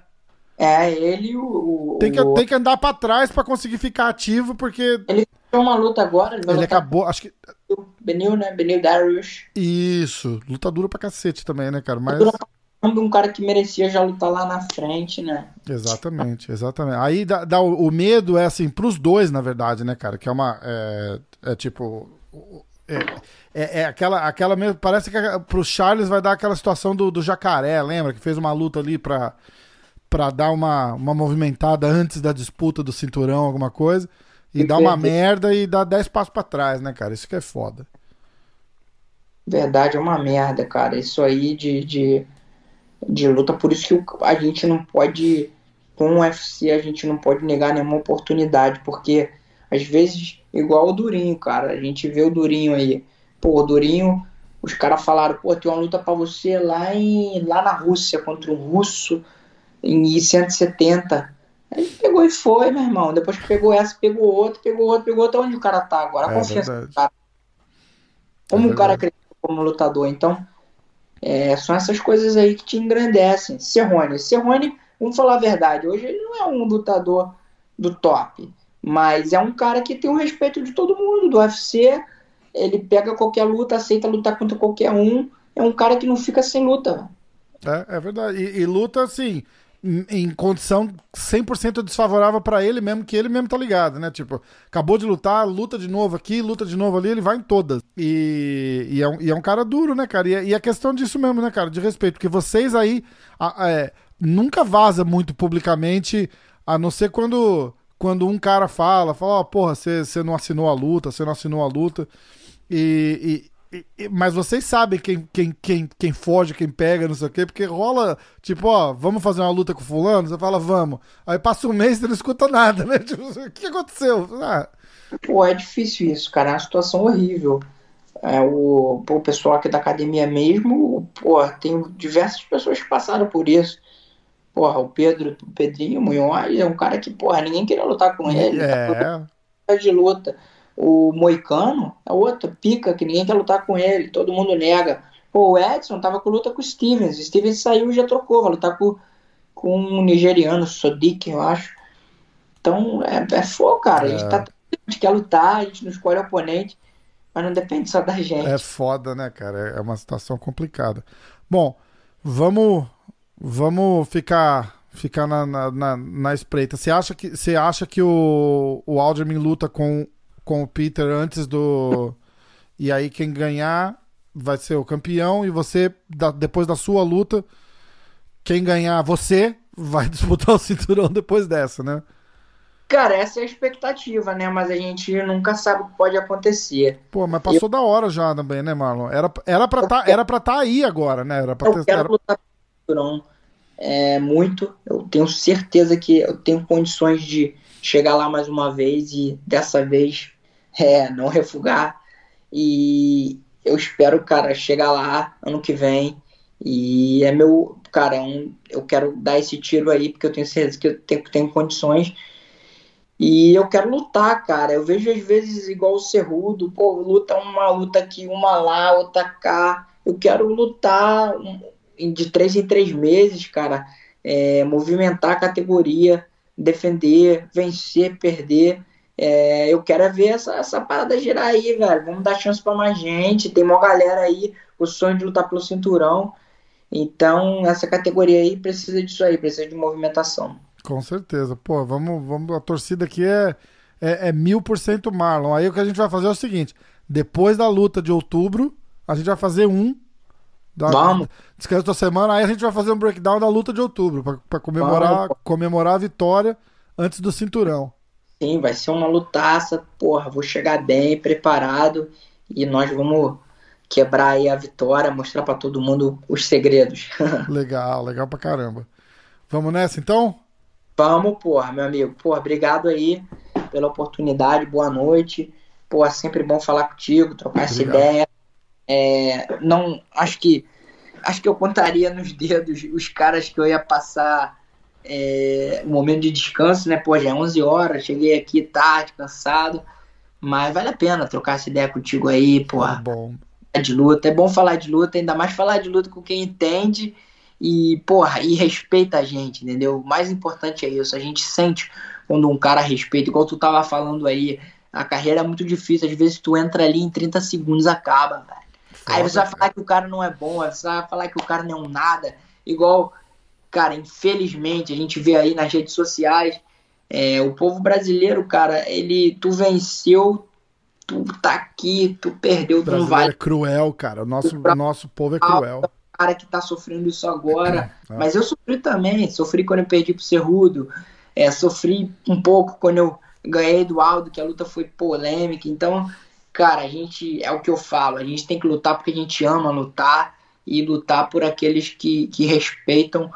É, ele o. Tem que, tem que andar para trás para conseguir ficar ativo, porque. Ele fez uma luta agora. Ele, ele acabou, acho que. Benil, né? Benil Darius. Isso. Luta dura pra cacete também, né, cara? Mas. Um cara que merecia já lutar lá na frente, né? Exatamente, exatamente. Aí dá, dá o, o, medo é assim, pros dois, na verdade, né, cara? Que é uma. É, é tipo. É, é, é, aquela, aquela mesmo. Parece que pro Charles vai dar aquela situação do, do jacaré, lembra? Que fez uma luta ali pra, pra dar uma, uma movimentada antes da disputa do cinturão, alguma coisa. E dá uma merda e dá 10 passos pra trás, né, cara? Isso que é foda. Verdade, é uma merda, cara. Isso aí de, de, de luta, por isso que a gente não pode, com o UFC, a gente não pode negar nenhuma oportunidade, porque às vezes, igual o Durinho, cara, a gente vê o Durinho aí. Pô, o Durinho, os caras falaram, pô, tem uma luta para você lá, em, lá na Rússia contra um russo em 170. Aí pegou e foi, meu irmão. Depois que pegou essa, pegou outra, pegou outra, pegou outra. Onde o cara tá agora? A é confiança do cara. Como é o cara cresceu como lutador. Então, é, são essas coisas aí que te engrandecem. Cerrone. Cerrone, vamos falar a verdade, hoje ele não é um lutador do top. Mas é um cara que tem o respeito de todo mundo, do UFC. Ele pega qualquer luta, aceita lutar contra qualquer um. É um cara que não fica sem luta. É, é verdade. E, e luta, assim, em condição 100% desfavorável para ele mesmo, que ele mesmo tá ligado, né? Tipo, acabou de lutar, luta de novo aqui, luta de novo ali, ele vai em todas. E, e, é, um, e é, um, cara duro, né, cara? E, e é questão disso mesmo, né, cara? De respeito, porque vocês aí a, é, nunca vaza muito publicamente, a não ser quando, quando um cara fala, fala, ó, oh, porra, você não assinou a luta, você não assinou a luta. E, mas vocês sabem quem, quem, quem, quem foge, quem pega, não sei o quê, porque rola, tipo, ó, vamos fazer uma luta com fulano? Você fala, vamos. Aí passa um mês e não escuta nada, né? Tipo, o que aconteceu? Ah. Pô, é difícil isso, cara. É uma situação horrível. É, o, o pessoal aqui da academia mesmo, pô, tem diversas pessoas que passaram por isso. Porra, o Pedro, o Pedrinho Munhoz é um cara que, porra, ninguém queria lutar com ele. É. Tá de luta. O Moicano é outro, pica, que ninguém quer lutar com ele, todo mundo nega. Pô, o Edson tava com luta com o Stevens, o Stevens saiu e já trocou, vai lutar com, com um nigeriano, Sodik, eu acho. Então, é, é fogo, cara. É. A, gente tá, a gente quer lutar, a gente não escolhe o oponente, mas não depende só da gente. É foda, né, cara? É uma situação complicada. Bom, vamos, vamos ficar ficar na, na, na, na espreita. Você acha que, você acha que o, o Alderman luta com com o Peter antes do. E aí quem ganhar vai ser o campeão e você, depois da sua luta, quem ganhar você vai disputar o cinturão depois dessa, né? Cara, essa é a expectativa, né? Mas a gente nunca sabe o que pode acontecer. Pô, mas passou eu... da hora já também, né, Marlon? Era, era pra tá, era pra tá aí agora, né? Era pra eu ter... quero lutar cinturão é, muito. Eu tenho certeza que eu tenho condições de chegar lá mais uma vez e dessa vez é, não refugar. E eu espero, cara, chegar lá ano que vem. E é meu, cara, é um, eu quero dar esse tiro aí, porque eu tenho certeza que eu tenho, tenho condições. E eu quero lutar, cara. Eu vejo às vezes igual o Cerrudo, pô, luta uma luta aqui, uma lá, outra cá. Eu quero lutar de três em três meses, cara. É, movimentar a categoria, defender, vencer, perder. É, eu quero é ver essa, essa parada girar aí, velho. Vamos dar chance para mais gente. Tem uma galera aí, o sonho de lutar pelo cinturão. Então, essa categoria aí precisa disso aí, precisa de movimentação. Com certeza. Pô, vamos, vamos a torcida aqui é, é, é mil por cento Marlon. Aí o que a gente vai fazer é o seguinte: depois da luta de outubro, a gente vai fazer um Dá, Vamos. Descanso da semana, aí a gente vai fazer um breakdown da luta de outubro, pra, pra comemorar, Vamos, comemorar a vitória antes do cinturão. Sim, vai ser uma lutaça. Porra, vou chegar bem, preparado. E nós vamos quebrar aí a vitória, mostrar pra todo mundo os segredos. Legal, legal pra caramba. Vamos nessa então? Vamos, porra, meu amigo. Porra, obrigado aí pela oportunidade. Boa noite. Porra, sempre bom falar contigo, trocar essa Obrigado. ideia. É, não, acho que acho que eu contaria nos dedos os caras que eu ia passar é, um momento de descanso, né? Pô, já é 11 horas, cheguei aqui tarde, cansado. Mas vale a pena trocar essa ideia contigo aí, porra Bom. falar de luta. É bom falar de luta, ainda mais falar de luta com quem entende e, porra, e respeita a gente, entendeu? O mais importante é isso. A gente sente quando um cara respeita, igual tu tava falando aí. A carreira é muito difícil, às vezes tu entra ali em 30 segundos acaba, velho. Aí você vai Foda, falar que o cara não é bom, você vai falar que o cara não é um nada. Igual, cara, infelizmente, a gente vê aí nas redes sociais, é, o povo brasileiro, cara, ele, tu venceu, tu tá aqui, tu perdeu, tu não vale é cruel, cara. O nosso, o nosso povo é cruel. cara que tá sofrendo isso agora. É. Mas eu sofri também. Sofri quando eu perdi pro Cerrudo. É, sofri um pouco quando eu ganhei do Aldo, que a luta foi polêmica. Então, cara, a gente. É o que eu falo. A gente tem que lutar porque a gente ama lutar. E lutar por aqueles que, que respeitam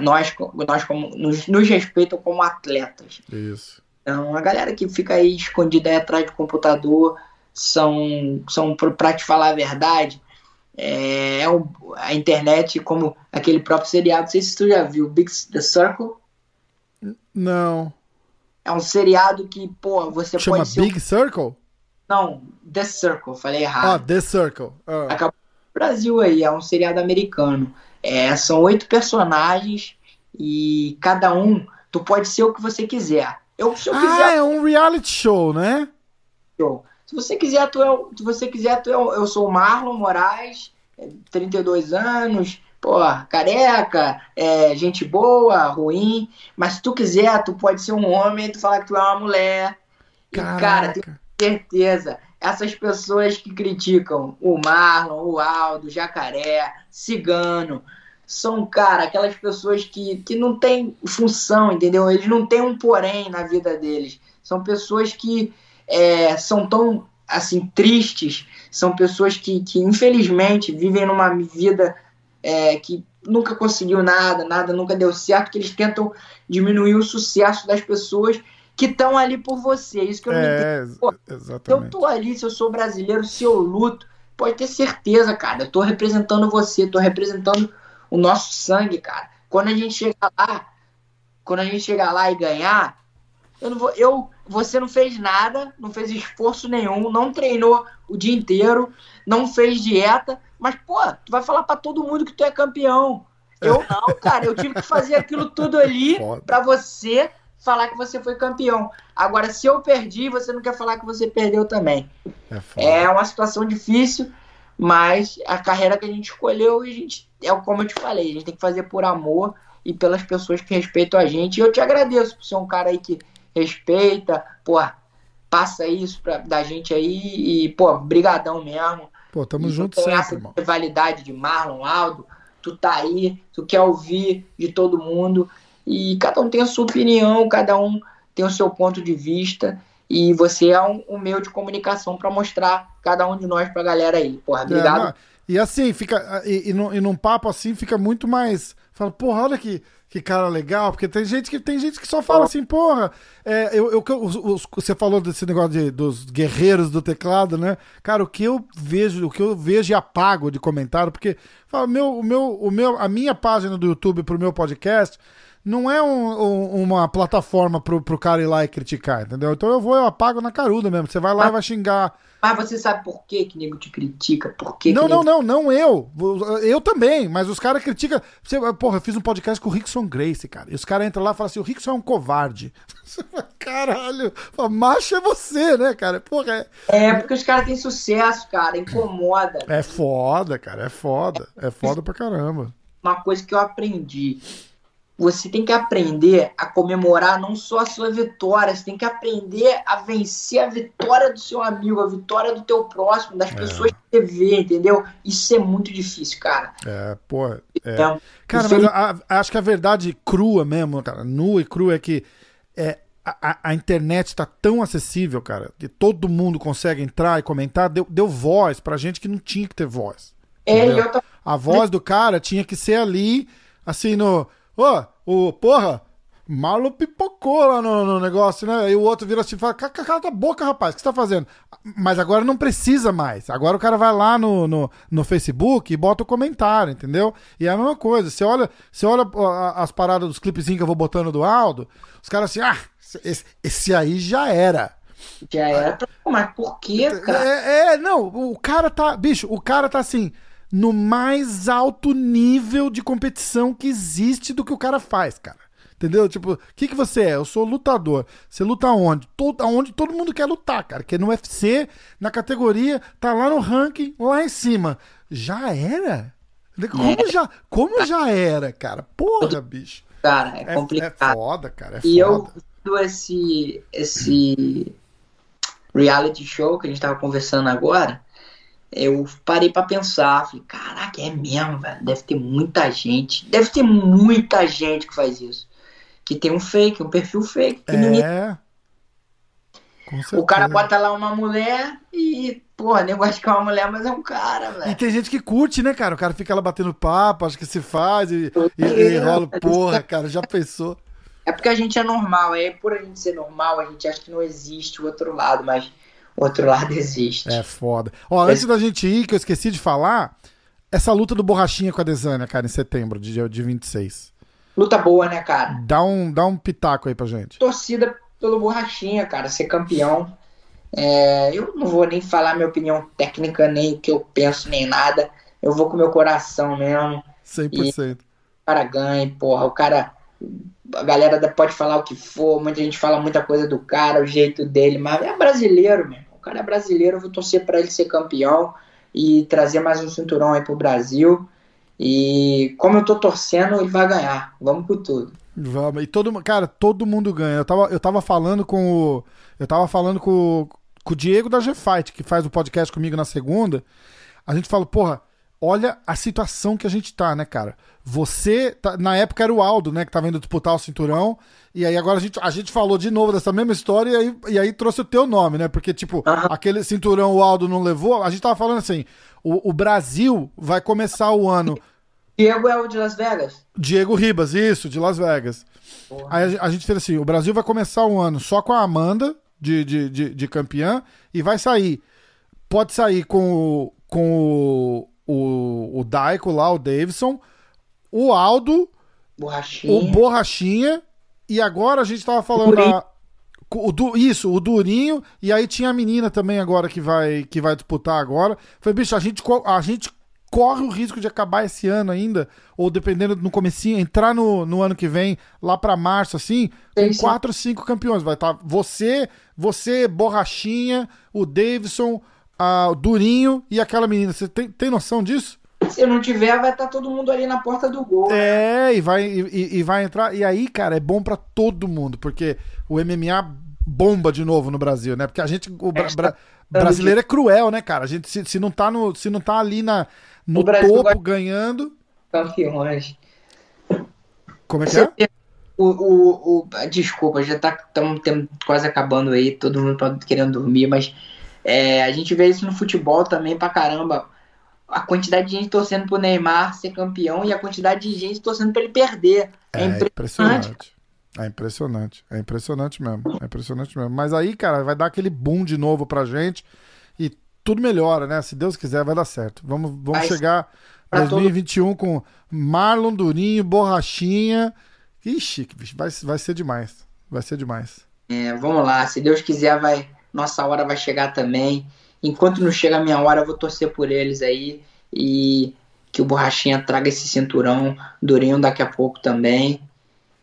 nós, nós como, nos, nos respeitam como atletas. Isso. Então, a galera que fica aí escondida aí atrás do computador são, são para te falar a verdade, é, é a internet, como aquele próprio seriado. Não sei se tu já viu, Big The Circle. Não. É um seriado que, pô, você Chama pode ser. um- Big Circle? Não, The Circle, falei Ah, errado. The Circle. Ah, Acabou no Brasil aí, é um seriado americano. É, são oito personagens e cada um, tu pode ser o que você quiser. Eu, se eu quiser, Ah, é um reality show, né? Show. Se você quiser, tu é, o- se você quiser, tu é, eu sou o Marlon Moraes, é, 32 anos, pô, careca, é, gente boa, ruim, mas se tu quiser, tu pode ser um homem tu falar que tu é uma mulher. E, cara, Caraca. Certeza, essas pessoas que criticam o Marlon, o Aldo, o Jacaré, Cigano, são, cara, aquelas pessoas que, que não têm função, entendeu? Eles não têm um porém na vida deles. São pessoas que é, são tão, assim, tristes, são pessoas que, que infelizmente, vivem numa vida é, que nunca conseguiu nada, nada nunca deu certo, que eles tentam diminuir o sucesso das pessoas que estão ali por você. Isso que eu não entendo. É, ex- Pô, Se eu exatamente. tô ali, se eu sou brasileiro, se eu luto, pode ter certeza, cara. Eu tô representando você, tô representando o nosso sangue, cara. Quando a gente chegar lá, quando a gente chegar lá e ganhar, eu não vou. Eu, você não fez nada, não fez esforço nenhum, não treinou o dia inteiro, não fez dieta, mas, pô, tu vai falar pra todo mundo que tu é campeão. Eu não, cara, eu tive que fazer aquilo tudo ali pra você falar que você foi campeão. Agora, se eu perdi, você não quer falar que você perdeu também. É. É uma situação difícil, mas a carreira que a gente escolheu, a gente, é como eu te falei, a gente tem que fazer por amor e pelas pessoas que respeitam a gente. E eu te agradeço por ser um cara aí que respeita, pô, passa isso pra, da gente aí e, pô, brigadão mesmo. Pô, tamo E junto sempre, essa irmão. rivalidade de Marlon, Aldo, tu tá aí, tu quer ouvir de todo mundo e cada um tem a sua opinião, cada um tem o seu ponto de vista e você é um, um meio de comunicação pra mostrar cada um de nós pra galera aí. Porra, É, obrigado. não, e assim, fica. E, e, num, e num papo assim fica muito mais. Fala, porra, olha que, que cara legal, porque tem gente que tem gente que só fala assim, porra. É, eu, eu, os- os- você falou desse negócio de, dos guerreiros do teclado, né? Cara, o que eu vejo, o que eu vejo e apago de comentário, porque fala, meu, o meu, o meu, a minha página do YouTube pro meu podcast não é um- um- uma plataforma pro, pro cara ir lá e criticar, entendeu? Então eu vou, eu apago na caruda mesmo. Você vai lá e vai xingar. Mas você sabe por que que nego te critica? Por que Não, que não, nego- não, não eu. Eu também, mas os caras criticam. Você, porra, eu fiz um podcast com o Rickson Grace, cara. E os caras entram lá e falam assim: o Rickson é um covarde. Caralho, macho é você, né, cara? Porra, é, É porque os caras têm sucesso, cara, incomoda. é foda, cara, é foda. É foda pra caramba. Uma coisa que eu aprendi. Você tem que aprender a comemorar não só a sua vitória, você tem que aprender a vencer a vitória do seu amigo, a vitória do teu próximo, das é. pessoas que você vê, entendeu? Isso é muito difícil, cara. É, porra. É. Então, cara, mas a, a, acho que a verdade crua mesmo, cara, nua e crua é que é, a, a, internet está tão acessível, cara, que todo mundo consegue entrar e comentar, deu, deu voz pra gente que não tinha que ter voz. É, eu tô... A voz do cara tinha que ser ali, assim, no Ô, o porra, Marlon pipocou lá no, no, negócio, né? Aí o outro vira assim e fala: cala a boca, rapaz, o que você tá fazendo? Mas agora não precisa mais. Agora o cara vai lá no, no, no Facebook e bota o comentário, entendeu? E é a mesma coisa. Você olha, você olha as paradas dos clipezinhos que eu vou botando do Aldo, os caras assim, ah, esse, esse aí já era. Já era, mas por quê, cara? É, é, não, o cara tá. Bicho, o cara tá assim no mais alto nível de competição que existe do que o cara faz, cara. Entendeu? Tipo, o que, que você é? Eu sou lutador. Você luta onde? Todo, onde todo mundo quer lutar, cara. Que é no UFC, na categoria, tá lá no ranking, lá em cima. Já era? Como é. já, como já era, cara? Porra, bicho. Cara, é, é complicado. É foda, cara. É e foda. eu esse, esse reality show que a gente tava conversando agora, eu parei para pensar, falei, caraca, é mesmo, velho. Deve ter muita gente, deve ter muita gente que faz isso. Que tem um fake, um perfil fake. é. Ninguém... O cara bota lá uma mulher e, porra, nem gosta que é uma mulher, mas é um cara, velho. E tem gente que curte, né, cara? O cara fica lá batendo papo, acho que se faz e, e, e rola, porra, cara, já pensou. É porque a gente é normal, é por a gente ser normal, a gente acha que não existe o outro lado, mas outro lado existe. É foda. Ó, antes da gente ir, que eu esqueci de falar, essa luta do Borrachinha com a Desânia, cara, em setembro de, de 26. Luta boa, né, cara? Dá um, dá um pitaco aí pra gente. Torcida pelo Borrachinha, cara, ser campeão. É, eu não vou nem falar minha opinião técnica, nem o que eu penso, nem nada. Eu vou com meu coração mesmo. 100%. E o cara ganha, porra. O cara. A galera pode falar o que for, muita gente fala muita coisa do cara, o jeito dele, mas é brasileiro, meu cara é brasileiro, eu vou torcer para ele ser campeão e trazer mais um cinturão aí pro Brasil. E como eu tô torcendo, ele vai ganhar. Vamos com tudo. Vamos. E todo, cara, todo mundo ganha. Eu tava, eu tava falando com o. Eu tava falando com, com o Diego da G-Fight, que faz o podcast comigo na segunda. A gente falou, porra, olha a situação que a gente tá, né, cara? Você, tá, na época era o Aldo, né, que tava indo disputar o cinturão, e aí agora a gente, a gente falou de novo dessa mesma história e aí, e aí trouxe o teu nome, né? Porque, tipo, aquele cinturão o Aldo não levou, a gente tava falando assim, o, o Brasil vai começar o ano... Diego é o de Las Vegas? Diego Ribas, isso, de Las Vegas. Porra. Aí a, a, gente fez assim, o Brasil vai começar o ano só com a Amanda, de, de, de, de campeã, e vai sair, pode sair com o, com o, o, o Daico lá, o Davidson o Aldo, Borrachinha. o Borrachinha, e agora a gente tava falando. A, o du, isso, o Durinho, e aí tinha a menina também agora que vai, que vai disputar agora. Foi, bicho, a gente, a gente corre o risco de acabar esse ano ainda, ou dependendo no comecinho, entrar no, no ano que vem, lá para março, assim, com sim. quatro, cinco campeões. Vai estar tá você, você, Borrachinha, o Davidson, a, Durinho e aquela menina. Você tem, tem noção disso? Se não tiver, vai estar tá todo mundo ali na porta do gol. Né? É, e, vai, e, e, vai entrar. E aí, cara, é bom para todo mundo, porque o MMA bomba de novo no Brasil, né? Porque a gente. O bra, bra, brasileiro é cruel, né, cara? A gente, se, se, não, tá no, se não tá ali na, no topo ganhando. Campeões. Como é que é? O, o, o, desculpa, já tá quase acabando aí, todo mundo tá querendo dormir, mas é, a gente vê isso no futebol também pra caramba a quantidade de gente torcendo pro Neymar ser campeão e a quantidade de gente torcendo para ele perder. É, é impressionante. impressionante. É impressionante, é impressionante mesmo, é impressionante mesmo. Mas aí, cara, vai dar aquele boom de novo pra gente e tudo melhora, né? Se Deus quiser, vai dar certo. Vamos, vamos vai chegar 2021 todo... com Marlon Durinho, Borrachinha. Ixi, vai, vai ser demais. Vai ser demais. É, vamos lá, se Deus quiser, vai. Nossa hora vai chegar também enquanto não chega a minha hora, eu vou torcer por eles aí e que o Borrachinha traga esse cinturão, Durinho daqui a pouco também.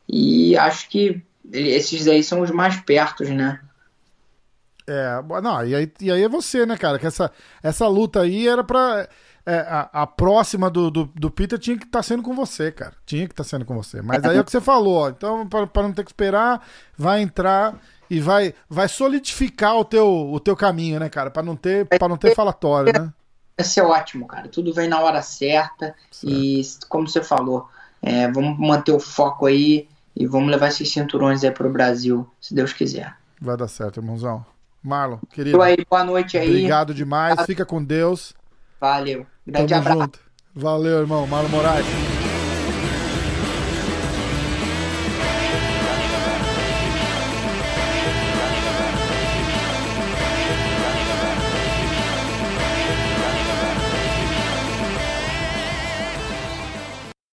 E acho que esses aí são os mais pertos, né? É, não, e aí, e aí é você, né, cara? Que essa, essa luta aí era pra. é, a, a, próxima do, do, do, Peter tinha que estar tá sendo com você, cara. Tinha que estar tá sendo com você. Mas aí é o que você falou, ó. Então, para não ter que esperar, vai entrar e vai, vai solidificar o teu, o teu caminho, né, cara? Para não ter, para não ter falatório, né? Vai ser ótimo, cara. Tudo vem na hora certa certo. e, como você falou, é, vamos manter o foco aí e vamos levar esses cinturões aí pro Brasil, se Deus quiser. Vai dar certo, irmãozão. Marlon, querido. Aí, boa noite aí. Obrigado demais. Fica com Deus. Valeu. Grande Tamo abraço. Junto. Valeu, irmão. Marlon Moraes.